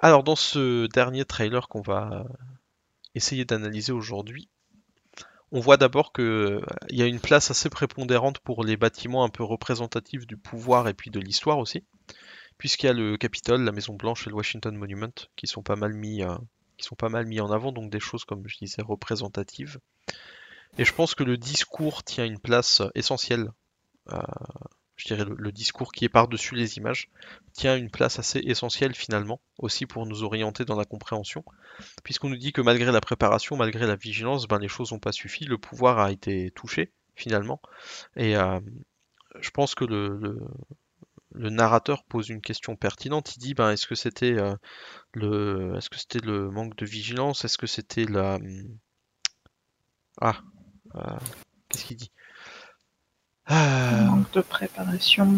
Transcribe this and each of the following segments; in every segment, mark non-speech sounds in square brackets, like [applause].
Alors, dans ce dernier trailer qu'on va essayer d'analyser aujourd'hui, on voit d'abord qu'il euh, y a une place assez prépondérante pour les bâtiments un peu représentatifs du pouvoir et puis de l'histoire aussi, puisqu'il y a le Capitole, la Maison Blanche et le Washington Monument qui sont pas mal mis, euh, sont pas mal mis en avant, donc des choses comme je disais représentatives. Et je pense que le discours tient une place essentielle euh, je dirais, le, discours qui est par-dessus les images, tient une place assez essentielle finalement, aussi pour nous orienter dans la compréhension, puisqu'on nous dit que malgré la préparation, malgré la vigilance, ben, les choses n'ont pas suffi, le pouvoir a été touché finalement, et euh, je pense que le, le, narrateur pose une question pertinente, il dit ben, est-ce que c'était euh, le est-ce que c'était le manque de vigilance, est-ce que c'était la... Ah, euh, qu'est-ce qu'il dit? Manque de préparation.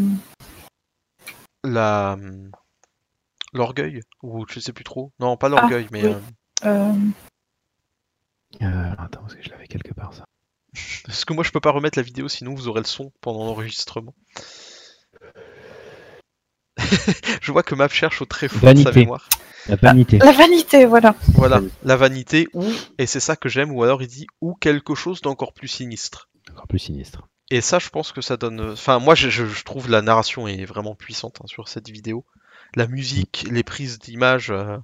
La l'orgueil ou je sais plus trop. Non, pas l'orgueil, ah, mais. Euh, euh... Euh, attends, parce que je l'avais quelque part ça. Parce que moi je peux pas remettre la vidéo, sinon vous aurez le son pendant l'enregistrement. [laughs] je vois que Map cherche au très fort sa mémoire. La vanité. La vanité, voilà. Voilà, la vanité ou, et c'est ça que j'aime, ou alors il dit ou quelque chose d'encore plus sinistre. Encore plus sinistre. Et ça, je pense que ça donne. Enfin, moi, je, je trouve la narration est vraiment puissante hein, sur cette vidéo. La musique, les prises d'image. Euh,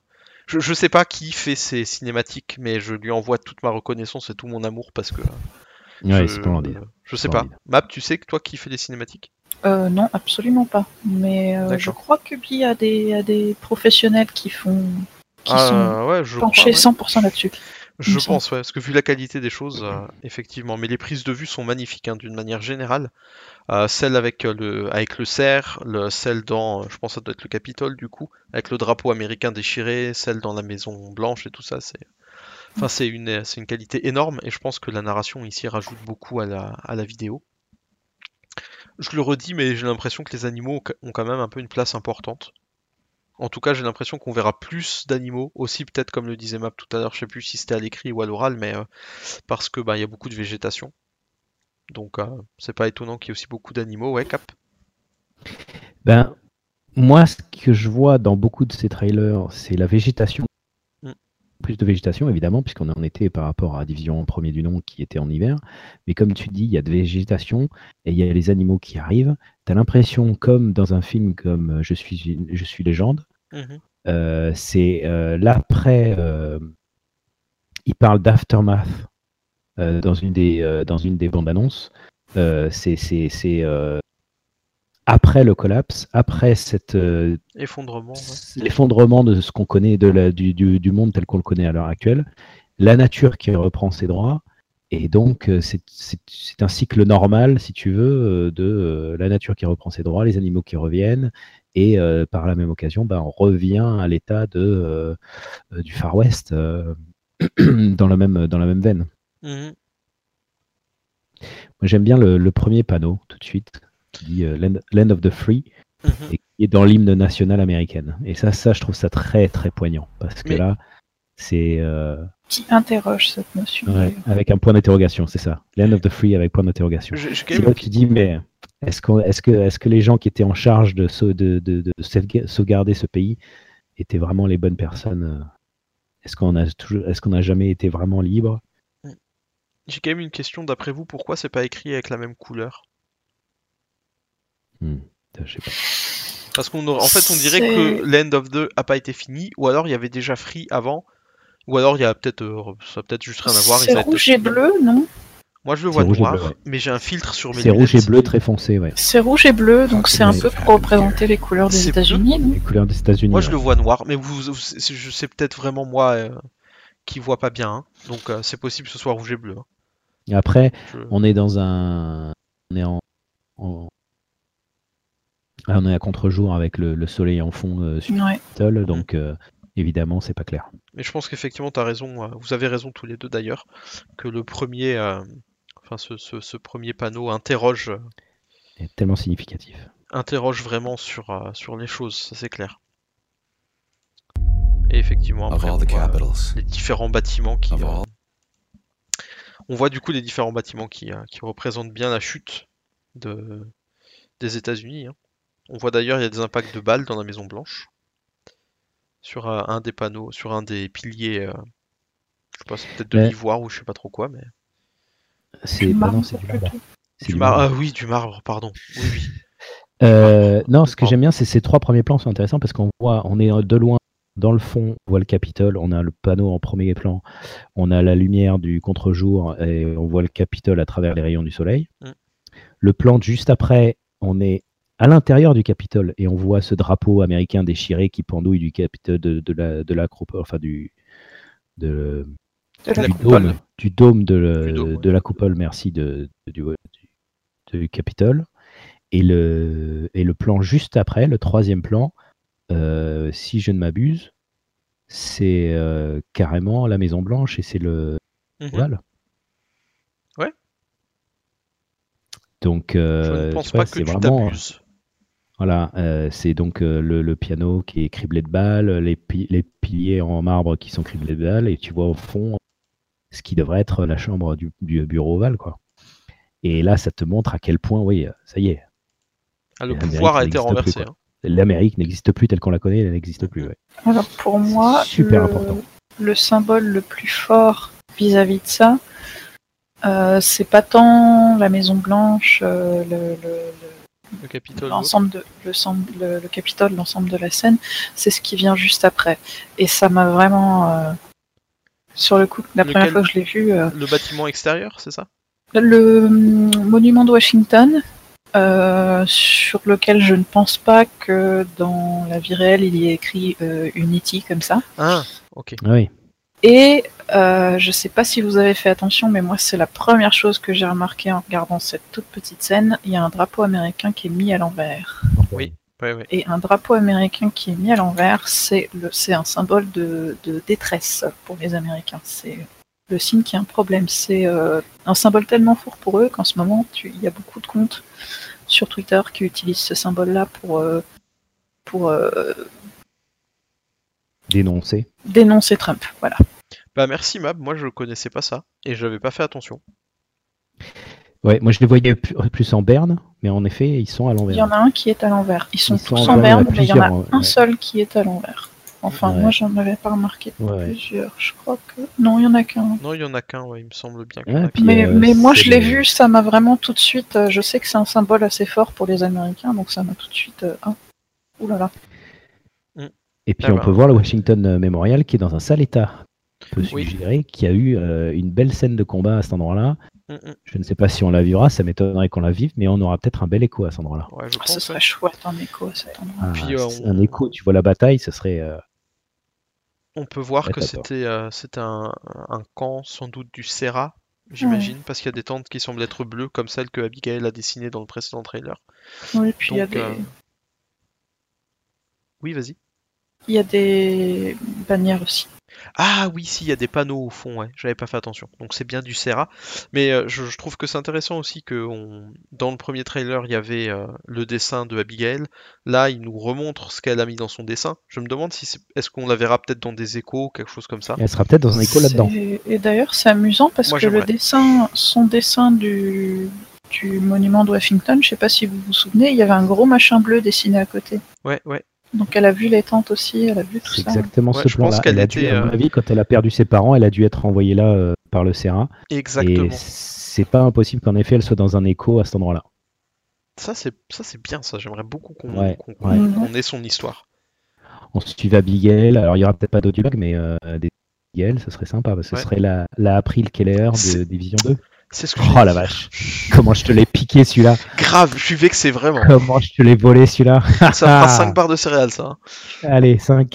je, je sais pas qui fait ces cinématiques, mais je lui envoie toute ma reconnaissance et tout mon amour parce que. Ouais, je, c'est Je sais pas. Map, tu sais que toi qui fais les cinématiques? Euh, Non, absolument pas. Mais euh, je crois que Bi a des, a des professionnels qui font. qui ah, sont ouais, je penchés 100% là-dessus. Je pense, ouais, parce que vu la qualité des choses, euh, effectivement. Mais les prises de vue sont magnifiques, hein, d'une manière générale. Euh, celle avec euh, le, avec le cerf, le, celle dans, je pense que ça doit être le Capitole du coup, avec le drapeau américain déchiré, celle dans la Maison Blanche et tout ça, c'est, enfin c'est une, c'est une qualité énorme et je pense que la narration ici rajoute beaucoup à la, à la vidéo. Je le redis, mais j'ai l'impression que les animaux ont quand même un peu une place importante. En tout cas, j'ai l'impression qu'on verra plus d'animaux, aussi peut-être comme le disait Map tout à l'heure, je sais plus si c'était à l'écrit ou à l'oral, mais euh, parce que bah, il y a beaucoup de végétation. Donc euh, c'est pas étonnant qu'il y ait aussi beaucoup d'animaux, ouais, Cap? Ben moi, ce que je vois dans beaucoup de ces trailers, c'est la végétation. Plus de végétation, évidemment, puisqu'on est en été par rapport à la division premier du nom qui était en hiver. Mais comme tu dis, il y a de végétation et il y a les animaux qui arrivent. Tu as l'impression, comme dans un film comme euh, Je suis, je suis légende, mhm. euh, c'est euh, l'après. il parle d'aftermath dans, une des, dans une des bandes annonces. c'est après le collapse, après cet effondrement, l'effondrement de ce qu'on connaît de la, du, du, du, monde tel qu'on le connaît à l'heure actuelle, la nature qui reprend ses droits, et donc, euh, c'est un cycle normal, si tu veux, euh, de euh, la nature qui reprend ses droits, les animaux qui reviennent, et par la même occasion, ben, on revient à l'état de du Far West [clears throat] dans, la même, dans la même veine. Mmh Moi, j'aime bien le, premier panneau, tout de suite, qui dit Land, of the Free, mmh et qui est dans l'hymne national américaine. Et ça, ça, je trouve ça très, très poignant, parce que là, c'est qui interroge cette notion. avec un point d'interrogation, c'est ça. Land of the Free avec point d'interrogation. C'est là tu dis, mais est-ce que, est que, est que les gens qui étaient en charge de, de, de, de sauvegarder ce pays étaient vraiment les bonnes personnes euh? Est-ce qu'on a, toujours, est qu'on a jamais été vraiment libre? J'ai quand même une question, d'après vous, pourquoi c'est pas écrit avec la même couleur? Hmm, Je sais pas. Parce qu'en en fait, on dirait que Land of the a pas été fini, ou alors il y avait déjà Free avant, ou alors il y a peut-être euh, ça peut-être juste rien à voir. C'est rouge et bleu, non? Moi je le vois noir, mais j'ai un filtre sur mes C'est rouge et bleu très foncé, ouais. C'est rouge et bleu, donc c'est un peu pour représenter les couleurs des États-Unis. Les couleurs des États-Unis. Moi je le vois noir, mais vous, je sais peut-être vraiment moi euh, qui vois pas bien, hein. donc euh, c'est possible que ce soit rouge et bleu. Hein. Et après, on est dans un, on est en, ah, on est à contre-jour avec le, soleil en fond sur ouais. donc évidemment, c'est pas clair. Mais je pense qu'effectivement, tu as raison, euh, vous avez raison tous les deux d'ailleurs, que le premier, euh, enfin, ce, premier panneau interroge. Euh, est tellement significatif. Interroge vraiment sur, sur les choses, ça c'est clair. Et effectivement, après, on voit les différents bâtiments qui. on voit du coup les différents bâtiments qui, qui représentent bien la chute de, des États-Unis. Hein. On voit d'ailleurs, il y a des impacts de balles dans la Maison Blanche sur un des panneaux, sur un des piliers. je sais pas, peut-être de l'ivoire ou je sais pas trop quoi, mais. C'est non, c'est du marbre. Du, marbre. Ah oui, du marbre, pardon. Oui, oui. non, ce que j'aime bien, c'est ces trois premiers plans sont intéressants parce qu'on voit, on est de loin dans le fond, on voit le Capitole, on a le panneau en premier plan, on a la lumière du contre-jour et on voit le Capitole à travers les rayons du soleil. Mm. Le plan juste après, on est à l'intérieur du Capitole et on voit ce drapeau américain déchiré qui pendouille du Capitole de, de la de enfin du de, du, dôme, du, dôme, de, de la coupole, merci de, du, du Capitole. Et le, et le plan juste après, le troisième plan, euh, si je ne m'abuse, c'est euh, carrément la Maison Blanche et c'est le mmh. Ouais. Donc, euh, je pense pas, que tu vraiment. Voilà, c'est donc le, piano qui est criblé de balles, les, les, piliers en marbre qui sont criblés de balles, et tu vois au fond ce qui devrait être la chambre du, bureau ovale, quoi. Et là, ça te montre à quel point, oui, ça y est. Ah, le pouvoir a été renversé. Hein l'Amérique n'existe plus telle qu'on la connaît, elle n'existe plus. Alors pour moi, super le, important. Le symbole le plus fort vis-à-vis de ça, euh, c'est pas tant la Maison Blanche, euh, le, le, Capitole, l'ensemble de le, le, Capitole, l'ensemble de la scène, c'est ce qui vient juste après. Et ça m'a vraiment euh, sur le coup, la première fois que je l'ai vu. le bâtiment extérieur, c'est ça? Le hum, monument de Washington, euh, sur lequel je ne pense pas que dans la vie réelle il y ait écrit euh, Unity comme ça. Ah, ok. Ah oui. Et euh, je sais pas si vous avez fait attention, mais moi c'est la première chose que j'ai remarqué en regardant cette toute petite scène. Il y a un drapeau américain qui est mis à l'envers. Oui. Oui, oui. Et un drapeau américain qui est mis à l'envers, c'est un symbole de, de, détresse pour les Américains. C'est le signe qu'il y a un problème. C'est euh, un symbole tellement fort pour eux qu'en ce moment, il y a beaucoup de comptes sur Twitter qui utilisent ce symbole-là pour, euh, pour euh, dénoncer. dénoncer Trump. Voilà. Bah merci Mab, moi je connaissais pas ça et j'avais pas fait attention. Ouais, moi je les voyais plus en berne, mais en effet ils sont à l'envers. Il y en a un qui est à l'envers. Ils sont tous en, berne, mais il y en a un seul qui est à l'envers. Enfin, moi, j'en avais pas remarqué plusieurs. Je crois que. Non, il y en a qu'un. Non, il y en a qu'un, ouais, il me semble bien. mais, euh, mais moi, je l'ai vu, ça m'a vraiment tout de suite. Euh, je sais que c'est un symbole assez fort pour les Américains, donc ça m'a tout de suite. Euh, ah, ouh là là. Et puis, on peut voir le Washington Memorial qui est dans un sale état. On peut suggérer qu'il y a eu une belle scène de combat à cet endroit-là. Mm, mm. Je ne sais pas si on la vivra, ça m'étonnerait qu'on la vive, mais on aura peut-être un bel écho à cet endroit-là. Ouais, ah, ce serait chouette un écho à cet endroit. Ah, un écho, tu vois la bataille, ce serait. On peut voir que c'était euh, un, camp sans doute du Serra, j'imagine, parce qu'il y a des tentes qui semblent être bleues, comme celle que Abigail a dessinées dans le précédent trailer. Oui, puis il y a des... Euh, oui, vas-y. Il y a des bannières aussi. Ah oui, si, il y a des panneaux au fond, ouais, j'avais pas fait attention. Donc c'est bien du Serra. Mais euh, je, trouve que c'est intéressant aussi que dans le premier trailer, il y avait euh, le dessin de Abigail. Là, il nous remontre ce qu'elle a mis dans son dessin. Je me demande si est-ce qu'on la verra peut-être dans des échos, quelque chose comme ça. Elle sera peut-être dans un écho là-dedans. Et d'ailleurs, c'est amusant parce que le dessin, son dessin du, du monument de Washington, je sais pas si vous vous souvenez, il y avait un gros machin bleu dessiné à côté. Ouais, ouais. Donc elle a vu les tentes aussi, elle a vu tout ça. exactement ce plan-là. Elle a dû, à mon euh, avis, quand elle a perdu ses parents, elle a dû être envoyée là euh, par le CERA. Exactement. Et c'est pas impossible qu'en effet elle soit dans un écho à cet endroit-là. Ça c'est ça c'est bien ça. J'aimerais beaucoup qu'on ait son histoire. On suit Abigail. Alors il y aura peut-être pas d'audioblog, mais euh, des Abigail, ça serait sympa. Parce que ce serait la, la April Keller de Division 2. C'est ce que Oh la vache. Comment je te l'ai piqué celui-là. Grave, je suis vexé vraiment. Comment je te l'ai volé celui-là. ça fera [laughs] 5 barres de céréales ça. Hein. Allez, 5.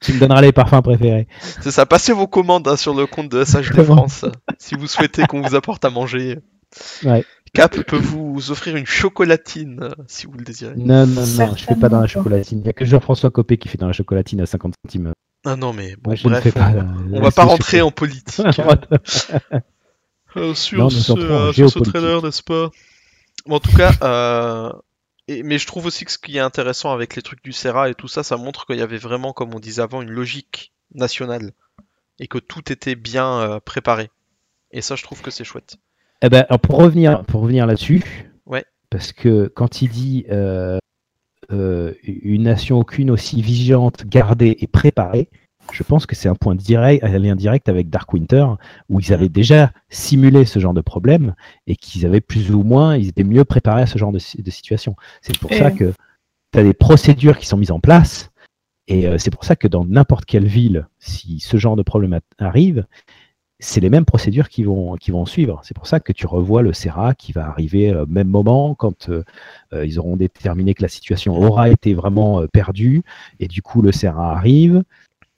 tu me donneras les parfums préférés. C'est ça, passez vos commandes hein, sur le compte de SHD France si vous souhaitez qu'on vous apporte à manger. Ouais. Cap peut vous offrir une chocolatine euh, si vous le désirez. Non, non, non, je fais pas dans la chocolatine. Il n'y a que Jean-François Copé qui fait dans la chocolatine à 50 centimes. Ah non, mais bon, bref, pas, on, va pas rentrer en politique. [laughs] Euh, sur, ce, euh, trailer, n'est-ce pas? En tout cas, euh, mais je trouve aussi que ce qui est intéressant avec les trucs du Serra et tout ça, ça montre qu'il y avait vraiment, comme on disait avant, une logique nationale et que tout était bien préparé. Et ça, je trouve que c'est chouette. Eh ben, pour revenir, pour revenir là-dessus, ouais. parce que quand il dit une nation aucune aussi vigilante, gardée et préparée, je pense que c'est un point direct, un lien direct avec Dark Winter, où ils avaient déjà simulé ce genre de problème et qu'ils avaient plus ou moins, ils étaient mieux préparés à ce genre de, situation. C'est pour ça que tu as des procédures qui sont mises en place. Et euh, c'est pour ça que dans n'importe quelle ville, si ce genre de problème arrive, c'est les mêmes procédures qui vont, qui vont suivre. C'est pour ça que tu revois le CERA qui va arriver au même moment quand euh, euh, ils auront déterminé que la situation aura été vraiment perdue. Et du coup, le CERA arrive.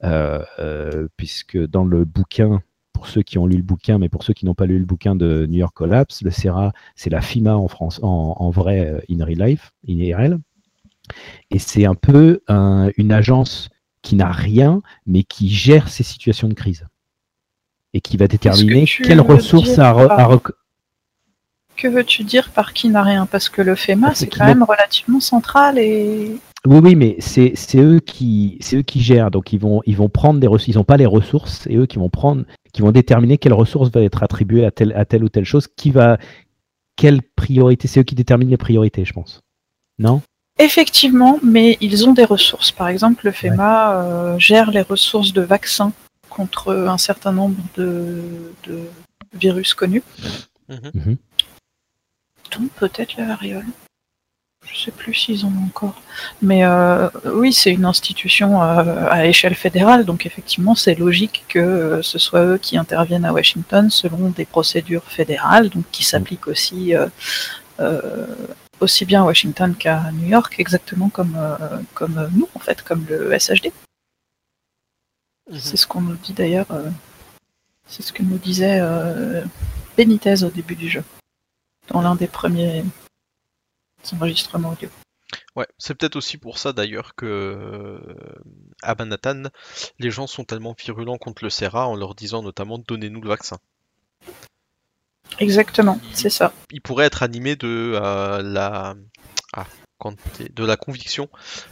Euh, euh, puisque dans le bouquin, pour ceux qui ont lu le bouquin, mais pour ceux qui n'ont pas lu le bouquin de New York Collapse, le CERA, c'est la FIMA en, France, en, vrai euh, in real life, in IRL. Et c'est un peu une agence qui n'a rien, mais qui gère ces situations de crise. Et qui va déterminer quelles ressources à, à, Que veux-tu dire par qui n'a rien? Parce que le FEMA, c'est quand même relativement central et oui, oui, mais c'est eux qui c'est eux qui gèrent. Donc ils vont ils vont prendre des ressources. Ils n'ont pas les ressources et eux qui vont prendre qui vont déterminer quelle ressource va être attribuée à telle à telle ou telle chose. Qui va quelle priorité C'est eux qui déterminent les priorités, je pense. Non? Effectivement, mais ils ont des ressources. Par exemple, le FEMA euh, gère les ressources de vaccins contre un certain nombre de, virus connus. Mm peut-être la variole. Je sais plus s'ils en ont encore. Mais euh, oui, c'est une institution euh, à échelle fédérale, donc effectivement, c'est logique que euh, ce soit eux qui interviennent à Washington selon des procédures fédérales, donc qui s'appliquent aussi aussi bien à Washington qu'à New York, exactement comme, comme nous, en fait, comme le SHD. Mhm. C'est ce qu'on nous dit d'ailleurs, c'est ce que nous disait Benitez au début du jeu, dans l'un des premiers audio. Ouais, c'est peut-être aussi pour ça d'ailleurs que euh, à Manhattan, les gens sont tellement virulents contre le CERA en leur disant notamment donnez-nous le vaccin. Exactement, c'est ça. Il pourrait être animé de euh, la ah, de la conviction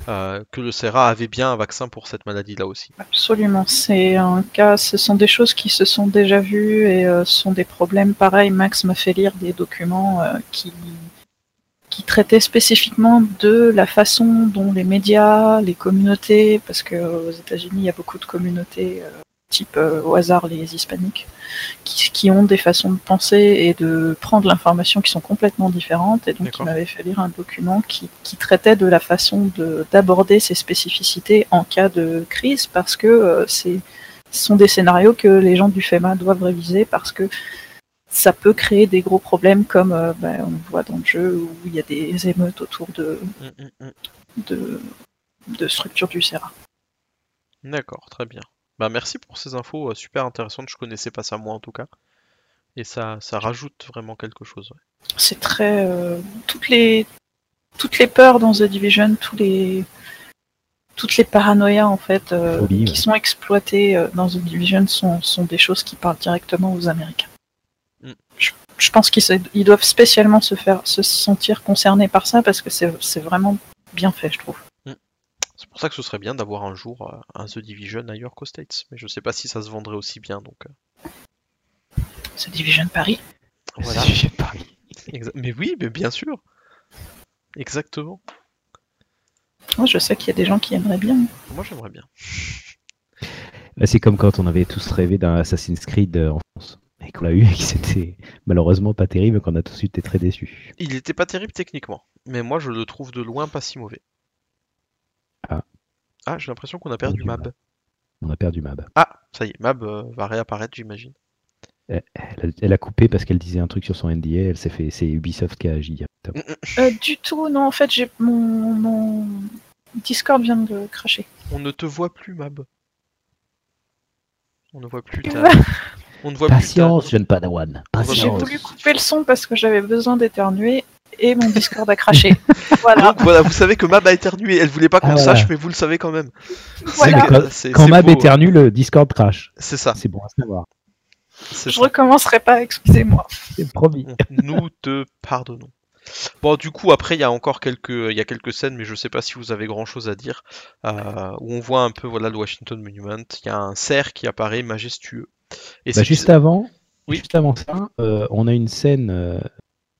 euh, que le CERA avait bien un vaccin pour cette maladie-là aussi. Absolument, c'est un cas, ce sont des choses qui se sont déjà vues et ce sont des problèmes pareils. Max m'a fait lire des documents qui qui traitait spécifiquement de la façon dont les médias, les communautés, parce qu'aux États-Unis il y a beaucoup de communautés euh, type euh, au hasard les hispaniques, qui, ont des façons de penser et de prendre l'information qui sont complètement différentes. Et donc il m'avait fait lire un document qui, traitait de la façon d'aborder ces spécificités en cas de crise, parce que euh, ce sont des scénarios que les gens du FEMA doivent réviser parce que ça peut créer des gros problèmes comme euh, ben, on voit dans le jeu où il y a des émeutes autour de, mm, mm, mm. de, de structures du CERA. D'accord, très bien. Bah, merci pour ces infos euh, super intéressantes, je connaissais pas ça moi en tout cas. Et ça, ça rajoute vraiment quelque chose. C'est très. Euh, toutes, les, toutes les peurs dans The Division, tous les, toutes les paranoïas en fait qui sont exploitées dans The Division sont, sont des choses qui parlent directement aux Américains je pense qu'ils doivent spécialement se faire se sentir concernés par ça parce que c'est vraiment bien fait, je trouve. Mm. C'est pour ça que ce serait bien d'avoir un jour euh, un The Division ailleurs qu'aux States, mais je sais pas si ça se vendrait aussi bien donc. Euh. The Division Paris. Voilà. The Division Paris. [laughs] mais oui, mais bien sûr. Exactement. Moi, je sais qu'il y a des gens qui aimeraient bien. Moi, j'aimerais bien. C'est comme quand on avait tous rêvé d'un Assassin's Creed euh, en France et qu'on l'a eu et qui c'était malheureusement pas terrible, qu'on a tout de suite été très déçus. Il était pas terrible techniquement, mais moi je le trouve de loin pas si mauvais. Ah. Ah, j'ai l'impression qu'on a perdu Mab. On a perdu Mab. Ah, ça y est, Mab euh, va réapparaître, j'imagine. Elle, a coupé parce qu'elle disait un truc sur son NDA, elle s'est fait. C'est Ubisoft qui a agi. Mm, mm. Euh, du tout, non, en fait, j'ai mon, mon Discord vient de cracher. On ne te voit plus, Mab. On ne voit plus ta. [laughs] On ne voit Patience, jeune padawan. J'ai voulu couper le son parce que j'avais besoin d'éternuer et mon Discord a craché. [laughs] voilà. Donc voilà, vous savez que Mab a éternué. Elle voulait pas qu'on ah, sache, mais vous le savez quand même. Quand, Mab éternue, le Discord crache. C'est ça. C'est bon à savoir. Je recommencerai pas, excusez-moi. C'est promis. Nous te pardonnons. Bon, du coup, après, il y a encore quelques, il y a quelques scènes, mais je sais pas si vous avez grand chose à dire, euh, où on voit un peu, voilà, le Washington Monument. Il y a un cerf qui apparaît majestueux. Et bah, juste avant, juste avant ça, euh, on a une scène euh,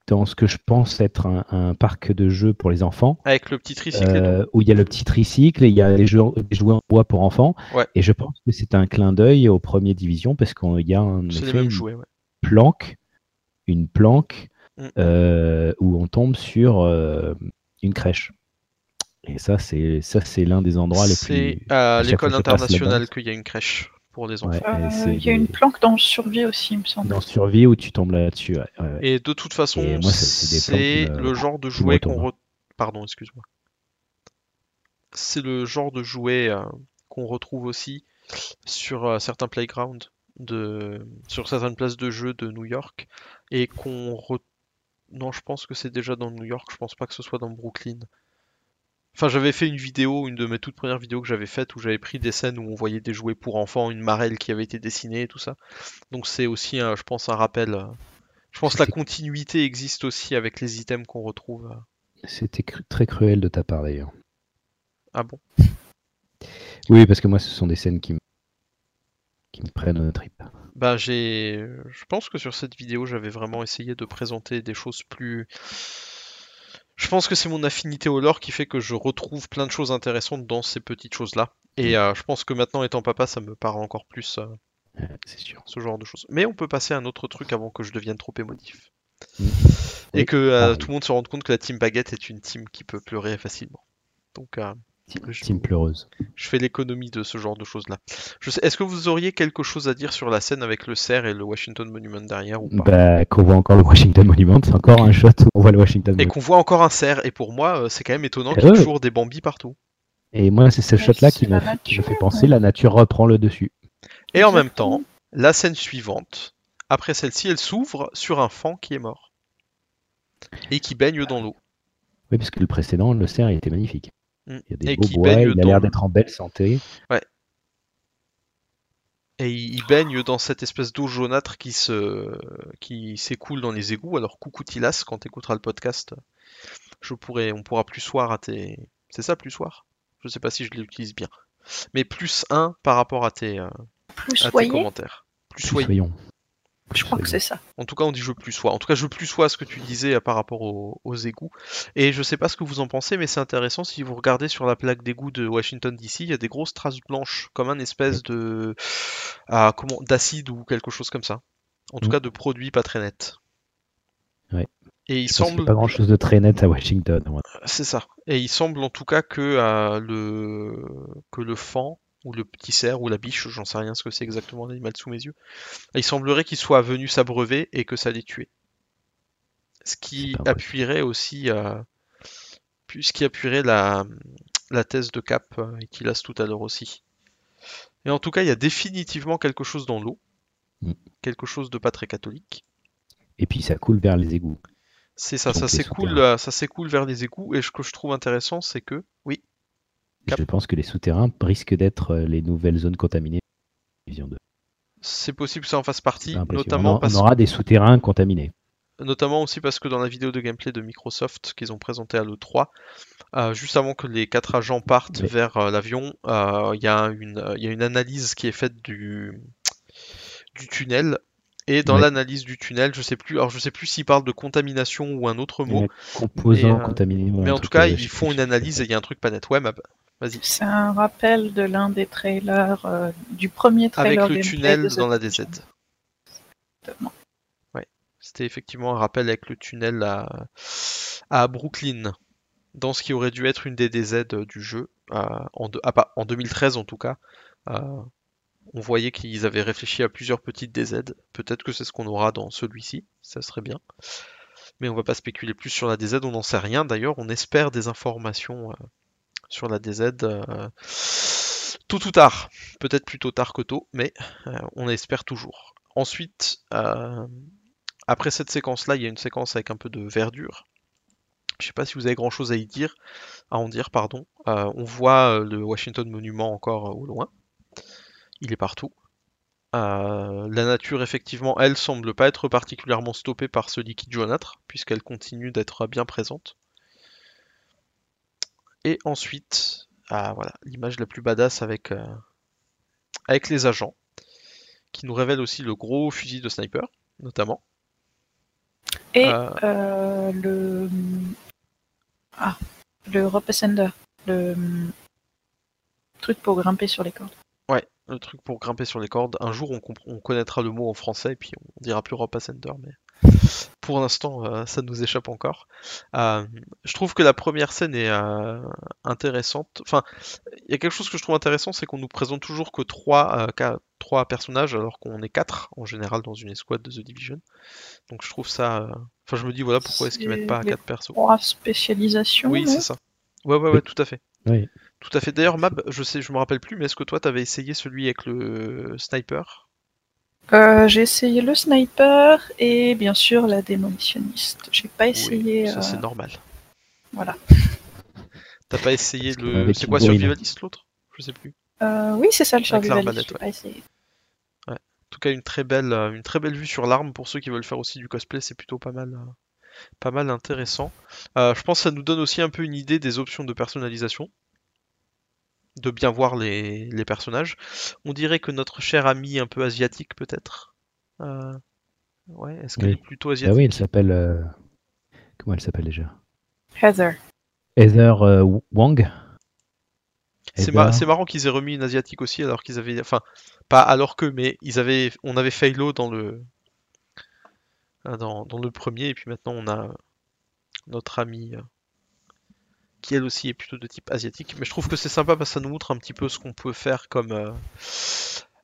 dans ce que je pense être un, parc de jeux pour les enfants. Avec le petit tricycle. Euh, où il y a le petit tricycle et il y a les, jeux, jouets en bois pour enfants. Et je pense que c'est un clin d'œil aux premières divisions parce qu'il y a un une planque, une planque mm. où on tombe sur une crèche. Et ça, c'est ça, c'est l'un des endroits les plus. C'est à l'école internationale qu'il y a une crèche pour les enfants. Euh, il y a une planque dans Survie aussi, il me semble. Dans Survie où tu tombes là-dessus. Et de toute façon, c'est le genre de jouet qu'on. Pardon, excuse-moi. C'est le genre de jouet qu'on retrouve aussi sur certains playgrounds, de... sur certaines places de jeu de New York, et qu'on. Non, je pense que c'est déjà dans New York, je pense pas que ce soit dans Brooklyn. Enfin, j'avais fait une vidéo, une de mes toutes premières vidéos que j'avais faites où j'avais pris des scènes où on voyait des jouets pour enfants, une marelle qui avait été dessinée et tout ça. Donc c'est aussi, je pense, un rappel. Euh, je pense que la continuité existe aussi avec les items qu'on retrouve. Euh. C'était très cruel de ta part d'ailleurs. Ah bon? Oui, parce que moi, ce sont des scènes qui me, qui me prennent au trip. Bah, j'ai. Je pense que sur cette vidéo, j'avais vraiment essayé de présenter des choses plus je pense que c'est mon affinité au lore qui fait que je retrouve plein de choses intéressantes dans ces petites choses-là. Et euh, je pense que maintenant, étant papa, ça me parle encore plus. Euh, c'est sûr. Ce genre de choses. Mais on peut passer à un autre truc avant que je devienne trop émotif. Et que euh, tout le monde se rende compte que la team baguette est une team qui peut pleurer facilement. Donc, Team pleureuse. Je fais l'économie de ce genre de choses-là. Est-ce que vous auriez quelque chose à dire sur la scène avec le cerf et le Washington Monument derrière ou pas? Bah, Qu'on voit encore le Washington Monument, c'est encore un shot où on voit le Washington Monument. Et qu'on voit encore un cerf, et pour moi, euh, c'est quand même étonnant qu'il y ait toujours des bambis partout. Et moi, c'est ce shot-là qui me fait penser, la nature reprend le dessus. Et en même temps, la scène suivante, après celle-ci, elle s'ouvre sur un fan qui est mort. Et qui baigne dans l'eau. Oui, parce que le précédent, le cerf, il était magnifique. Mm. Il y a des beaux bois, il a l'air d'être en belle santé. Ouais. Et il baigne dans cette espèce d'eau jaunâtre qui se qui s'écoule dans les égouts. Alors coucou Tilas, quand tu écouteras le podcast, je pourrais, on pourra plus soir à tes. C'est ça plus soir? Je sais pas si je l'utilise bien. Mais plus 1 par rapport à tes, euh, à tes commentaires. Plus, soyons. Je crois que c'est ça. En tout cas, on dit je plus sois. En tout cas, je plus sois ce que tu disais euh, par rapport aux, égouts. Et je sais pas ce que vous en pensez, mais c'est intéressant si vous regardez sur la plaque d'égout de Washington DC, il y a des grosses traces blanches, comme un espèce de ah, comment d'acide ou quelque chose comme ça. En tout mm. cas, de produits pas très nets. Ouais. Et il semble pas grand chose de très net à Washington. C'est ça. Et il semble en tout cas que euh, le que le fan ou le petit cerf, ou la biche, j'en sais rien ce que c'est exactement l'animal sous mes yeux. il semblerait qu'il soit venu s'abreuver et que ça l'ait tué. Ce qui appuierait aussi, euh, ce qui appuierait la, la thèse de Cap euh, et qu'il a tout à l'heure aussi. Et en tout cas, il y a définitivement quelque chose dans l'eau, mm. quelque chose de pas très catholique. Et puis ça coule vers les égouts. C'est ça, ça s'écoule, euh, ça s'écoule vers les égouts. Et ce que je trouve intéressant, c'est que, oui, je pense que les souterrains risquent d'être euh, les nouvelles zones contaminées. C'est possible que ça en fasse partie, notamment on, aura des souterrains contaminés. Notamment aussi parce que dans la vidéo de gameplay de Microsoft qu'ils ont présenté à l'E3, euh, juste avant que les quatre agents partent vers euh, l'avion, il y, a une analyse qui est faite du, du tunnel et dans l'analyse du tunnel, je sais plus, alors je sais plus s'ils parlent de contamination ou un autre mot. Composants contaminés. mais en tout cas, ils font une analyse et il y a un truc pas net. Ouais, c'est un rappel de l'un des trailers, euh, du premier trailer. Avec le tunnel dans la DZ. Ouais, c'était effectivement un rappel avec le tunnel à, à Brooklyn, dans ce qui aurait dû être une des DZ du jeu, euh, en, ah, pas, en 2013 en tout cas. Euh, on voyait qu'ils avaient réfléchi à plusieurs petites DZ. Peut-être que c'est ce qu'on aura dans celui-ci, ça serait bien. Mais on va pas spéculer plus sur la DZ, on n'en sait rien. D'ailleurs, on espère des informations sur la DZ euh, tout ou tard. Peut-être plutôt tard que tôt, mais euh, on espère toujours. Ensuite, euh, après cette séquence-là, il y a une séquence avec un peu de verdure. Je ne sais pas si vous avez grand chose à y dire, à en dire, pardon. on voit le Washington Monument encore au loin. Il est partout. la nature, effectivement, elle semble pas être particulièrement stoppée par ce liquide jaunâtre, puisqu'elle continue d'être bien présente. Et ensuite, ah, voilà, l'image la plus badass avec, euh, avec les agents, qui nous révèle aussi le gros fusil de sniper, notamment. Et le. Ah, le rope ascender. Le truc pour grimper sur les cordes. Le truc pour grimper sur les cordes. Un jour, on, connaîtra le mot en français et puis on dira plus rope ascender, mais pour l'instant, euh, ça nous échappe encore. Euh, je trouve que la première scène est euh, intéressante. Enfin, il y a quelque chose que je trouve intéressant, c'est qu'on nous présente toujours que trois, trois personnages, alors qu'on est quatre en général dans une escouade de The Division. Donc je trouve ça. Enfin, je me dis voilà pourquoi est-ce qu'ils mettent pas quatre persos. Trois spécialisations. Oui, c'est ça. Ouais, ouais, ouais, tout à fait. Oui. Tout à fait. D'ailleurs, Mab, je sais, je me rappelle plus, mais est-ce que toi, t'avais essayé celui avec le sniper? Euh, j'ai essayé le sniper et bien sûr la démolitionniste. J'ai pas essayé. ça c'est euh, normal. Voilà. [laughs] T'as pas essayé le. C'est quoi survivaliste l'autre? Je sais plus. Euh, oui, c'est ça le survivaliste. Ouais. En tout cas, une très belle, une très belle vue sur l'arme pour ceux qui veulent faire aussi du cosplay, c'est plutôt pas mal, pas mal intéressant. je pense que ça nous donne aussi un peu une idée des options de personnalisation de bien voir les, personnages. On dirait que notre cher ami un peu asiatique peut-être. Euh, ouais, est-ce qu'elle est plutôt asiatique Ah oui, elle s'appelle. Euh, comment elle s'appelle déjà? Heather. Heather euh, Wang? C'est marrant qu'ils aient remis une asiatique aussi alors qu'ils avaient. Enfin, pas alors que, mais ils avaient. On avait Phalo dans le. Dans, dans, le premier, et puis maintenant on a notre ami qui elle aussi est plutôt de type asiatique. Mais je trouve que c'est sympa parce que ça nous montre un petit peu ce qu'on peut faire comme, euh,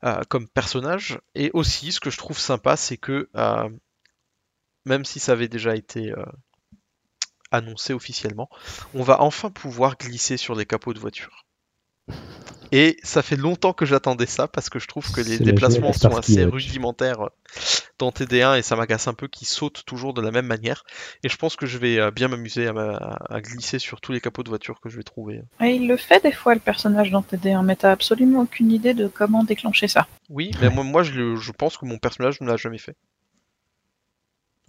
euh, comme personnage. Et aussi, ce que je trouve sympa, c'est que euh, même si ça avait déjà été annoncé officiellement, on va enfin pouvoir glisser sur les capots de voiture. Et ça fait longtemps que j'attendais ça parce que je trouve que les déplacements sont assez rudimentaires dans TD1 et ça m'agace un peu qu'ils sautent toujours de la même manière. Et je pense que je vais euh, bien m'amuser à, glisser sur tous les capots de voiture que je vais trouver. Et il le fait des fois le personnage dans TD1, mais t'as absolument aucune idée de comment déclencher ça. Oui, mais moi, je, pense que mon personnage ne l'a jamais fait.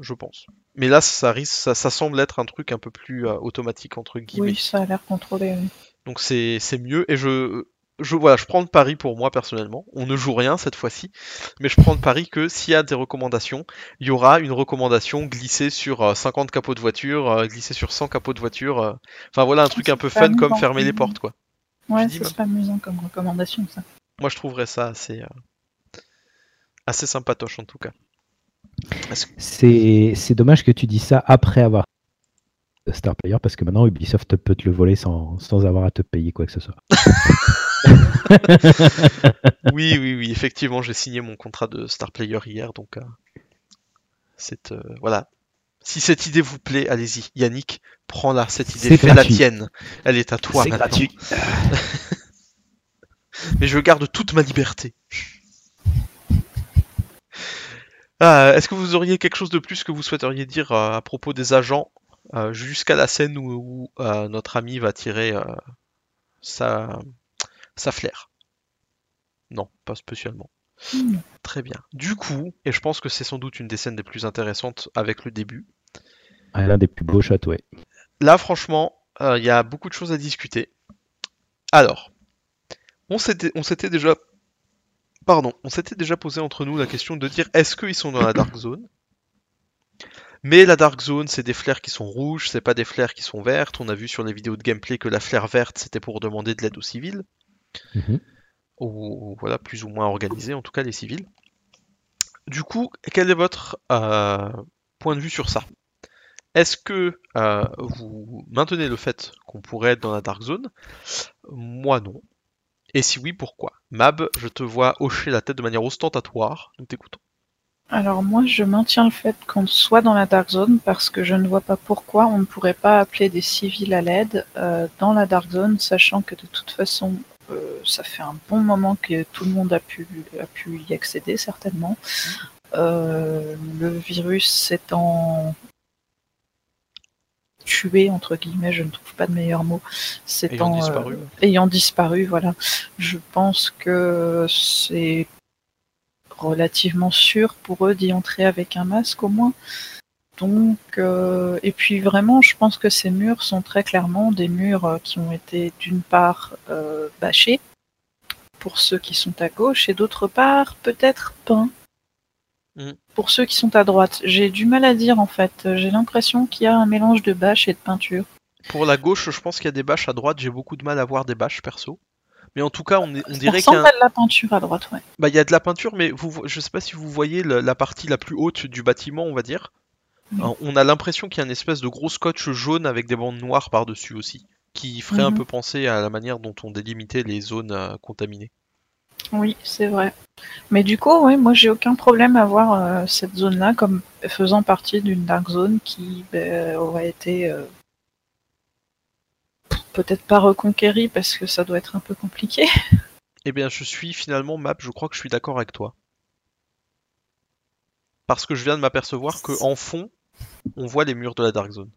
Je pense. Mais là, ça risque, ça, semble être un truc un peu plus euh, automatique entre guillemets. Oui, ça a l'air contrôlé. Donc c'est mieux. Et je, je, voilà, je prends le pari pour moi personnellement. On ne joue rien cette fois-ci, mais je prends le pari que s'il y a des recommandations, il y aura une recommandation glissée sur 50 euh, capots de voiture, euh, glissée sur 100 capots de voiture. Euh. Enfin voilà un truc un peu fun comme fermer les portes quoi. Ouais, ce serait amusant comme recommandation ça. Moi je trouverais ça assez, assez sympatoche en tout cas. C'est dommage que tu dis ça après avoir Star Player parce que maintenant Ubisoft peut te le voler sans, sans avoir à te payer quoi que ce soit. [laughs] [laughs] oui, oui, oui, effectivement, j'ai signé mon contrat de Star Player hier, donc euh, c'est euh, voilà. Si cette idée vous plaît, allez-y, Yannick, prends-la. Cette idée, fais la tienne. Elle est à toi. C'est gratuit. [laughs] Mais je garde toute ma liberté. Ah, est-ce que vous auriez quelque chose de plus que vous souhaiteriez dire euh, à propos des agents jusqu'à la scène où, notre ami va tirer sa, ça flaire. Non, pas spécialement. Hmm. Très bien. Du coup, et je pense que c'est sans doute une des scènes les plus intéressantes avec le début. Ah, l'un des plus beaux châteaux. Là, franchement, euh, il y a beaucoup de choses à discuter. Alors, on s'était déjà. Pardon, on s'était déjà posé entre nous la question de dire est-ce qu'ils sont dans la Dark Zone? Mais la Dark Zone, c'est des flares qui sont rouges, c'est pas des flares qui sont vertes. On a vu sur les vidéos de gameplay que la flare verte, c'était pour demander de l'aide aux civils. Mhm. Ou voilà, plus ou moins organisé, en tout cas les civils. Du coup, quel est votre euh, point de vue sur ça? Est-ce que euh, vous maintenez le fait qu'on pourrait être dans la Dark Zone? Moi non. Et si oui, pourquoi? Mab, je te vois hocher la tête de manière ostentatoire, nous t'écoutons. Alors moi, je maintiens le fait qu'on soit dans la Dark Zone parce que je ne vois pas pourquoi on ne pourrait pas appeler des civils à l'aide euh, dans la Dark Zone, sachant que de toute façon, euh, ça fait un bon moment que tout le monde a pu, a pu y accéder, certainement. Euh, le virus s'étant tué, entre guillemets, je ne trouve pas de meilleur mot, ayant disparu. ayant disparu, voilà. Je pense que c'est relativement sûr pour eux d'y entrer avec un masque au moins. Donc, euh, et puis vraiment, je pense que ces murs sont très clairement des murs euh, qui ont été d'une part euh, bâchés pour ceux qui sont à gauche et d'autre part peut-être peints. Mm. Pour ceux qui sont à droite, j'ai du mal à dire en fait. J'ai l'impression qu'il y a un mélange de bâches et de peinture. Pour la gauche, je pense qu'il y a des bâches à droite. J'ai beaucoup de mal à voir des bâches perso. Mais en tout cas, on, dirait qu'il y, a de la peinture à droite, ouais. bah, il y a de la peinture, mais vous, vo- je sais pas si vous voyez le- la partie la plus haute du bâtiment, on va dire. Oui. Euh, On a l'impression qu'il y a une espèce de gros scotch jaune avec des bandes noires par-dessus aussi, qui ferait un Mhm. peu penser à la manière dont on délimitait les zones euh, contaminées. Oui, c'est vrai. Mais du coup, ouais, moi j'ai aucun problème à voir euh, cette zone-là comme faisant partie d'une dark zone qui ben, aurait été euh, peut-être pas reconquérie parce que ça doit être un peu compliqué. Eh bien, je suis finalement, Map, je crois que je suis d'accord avec toi. Parce que je viens de m'apercevoir que en fond, on voit les murs de la Dark Zone.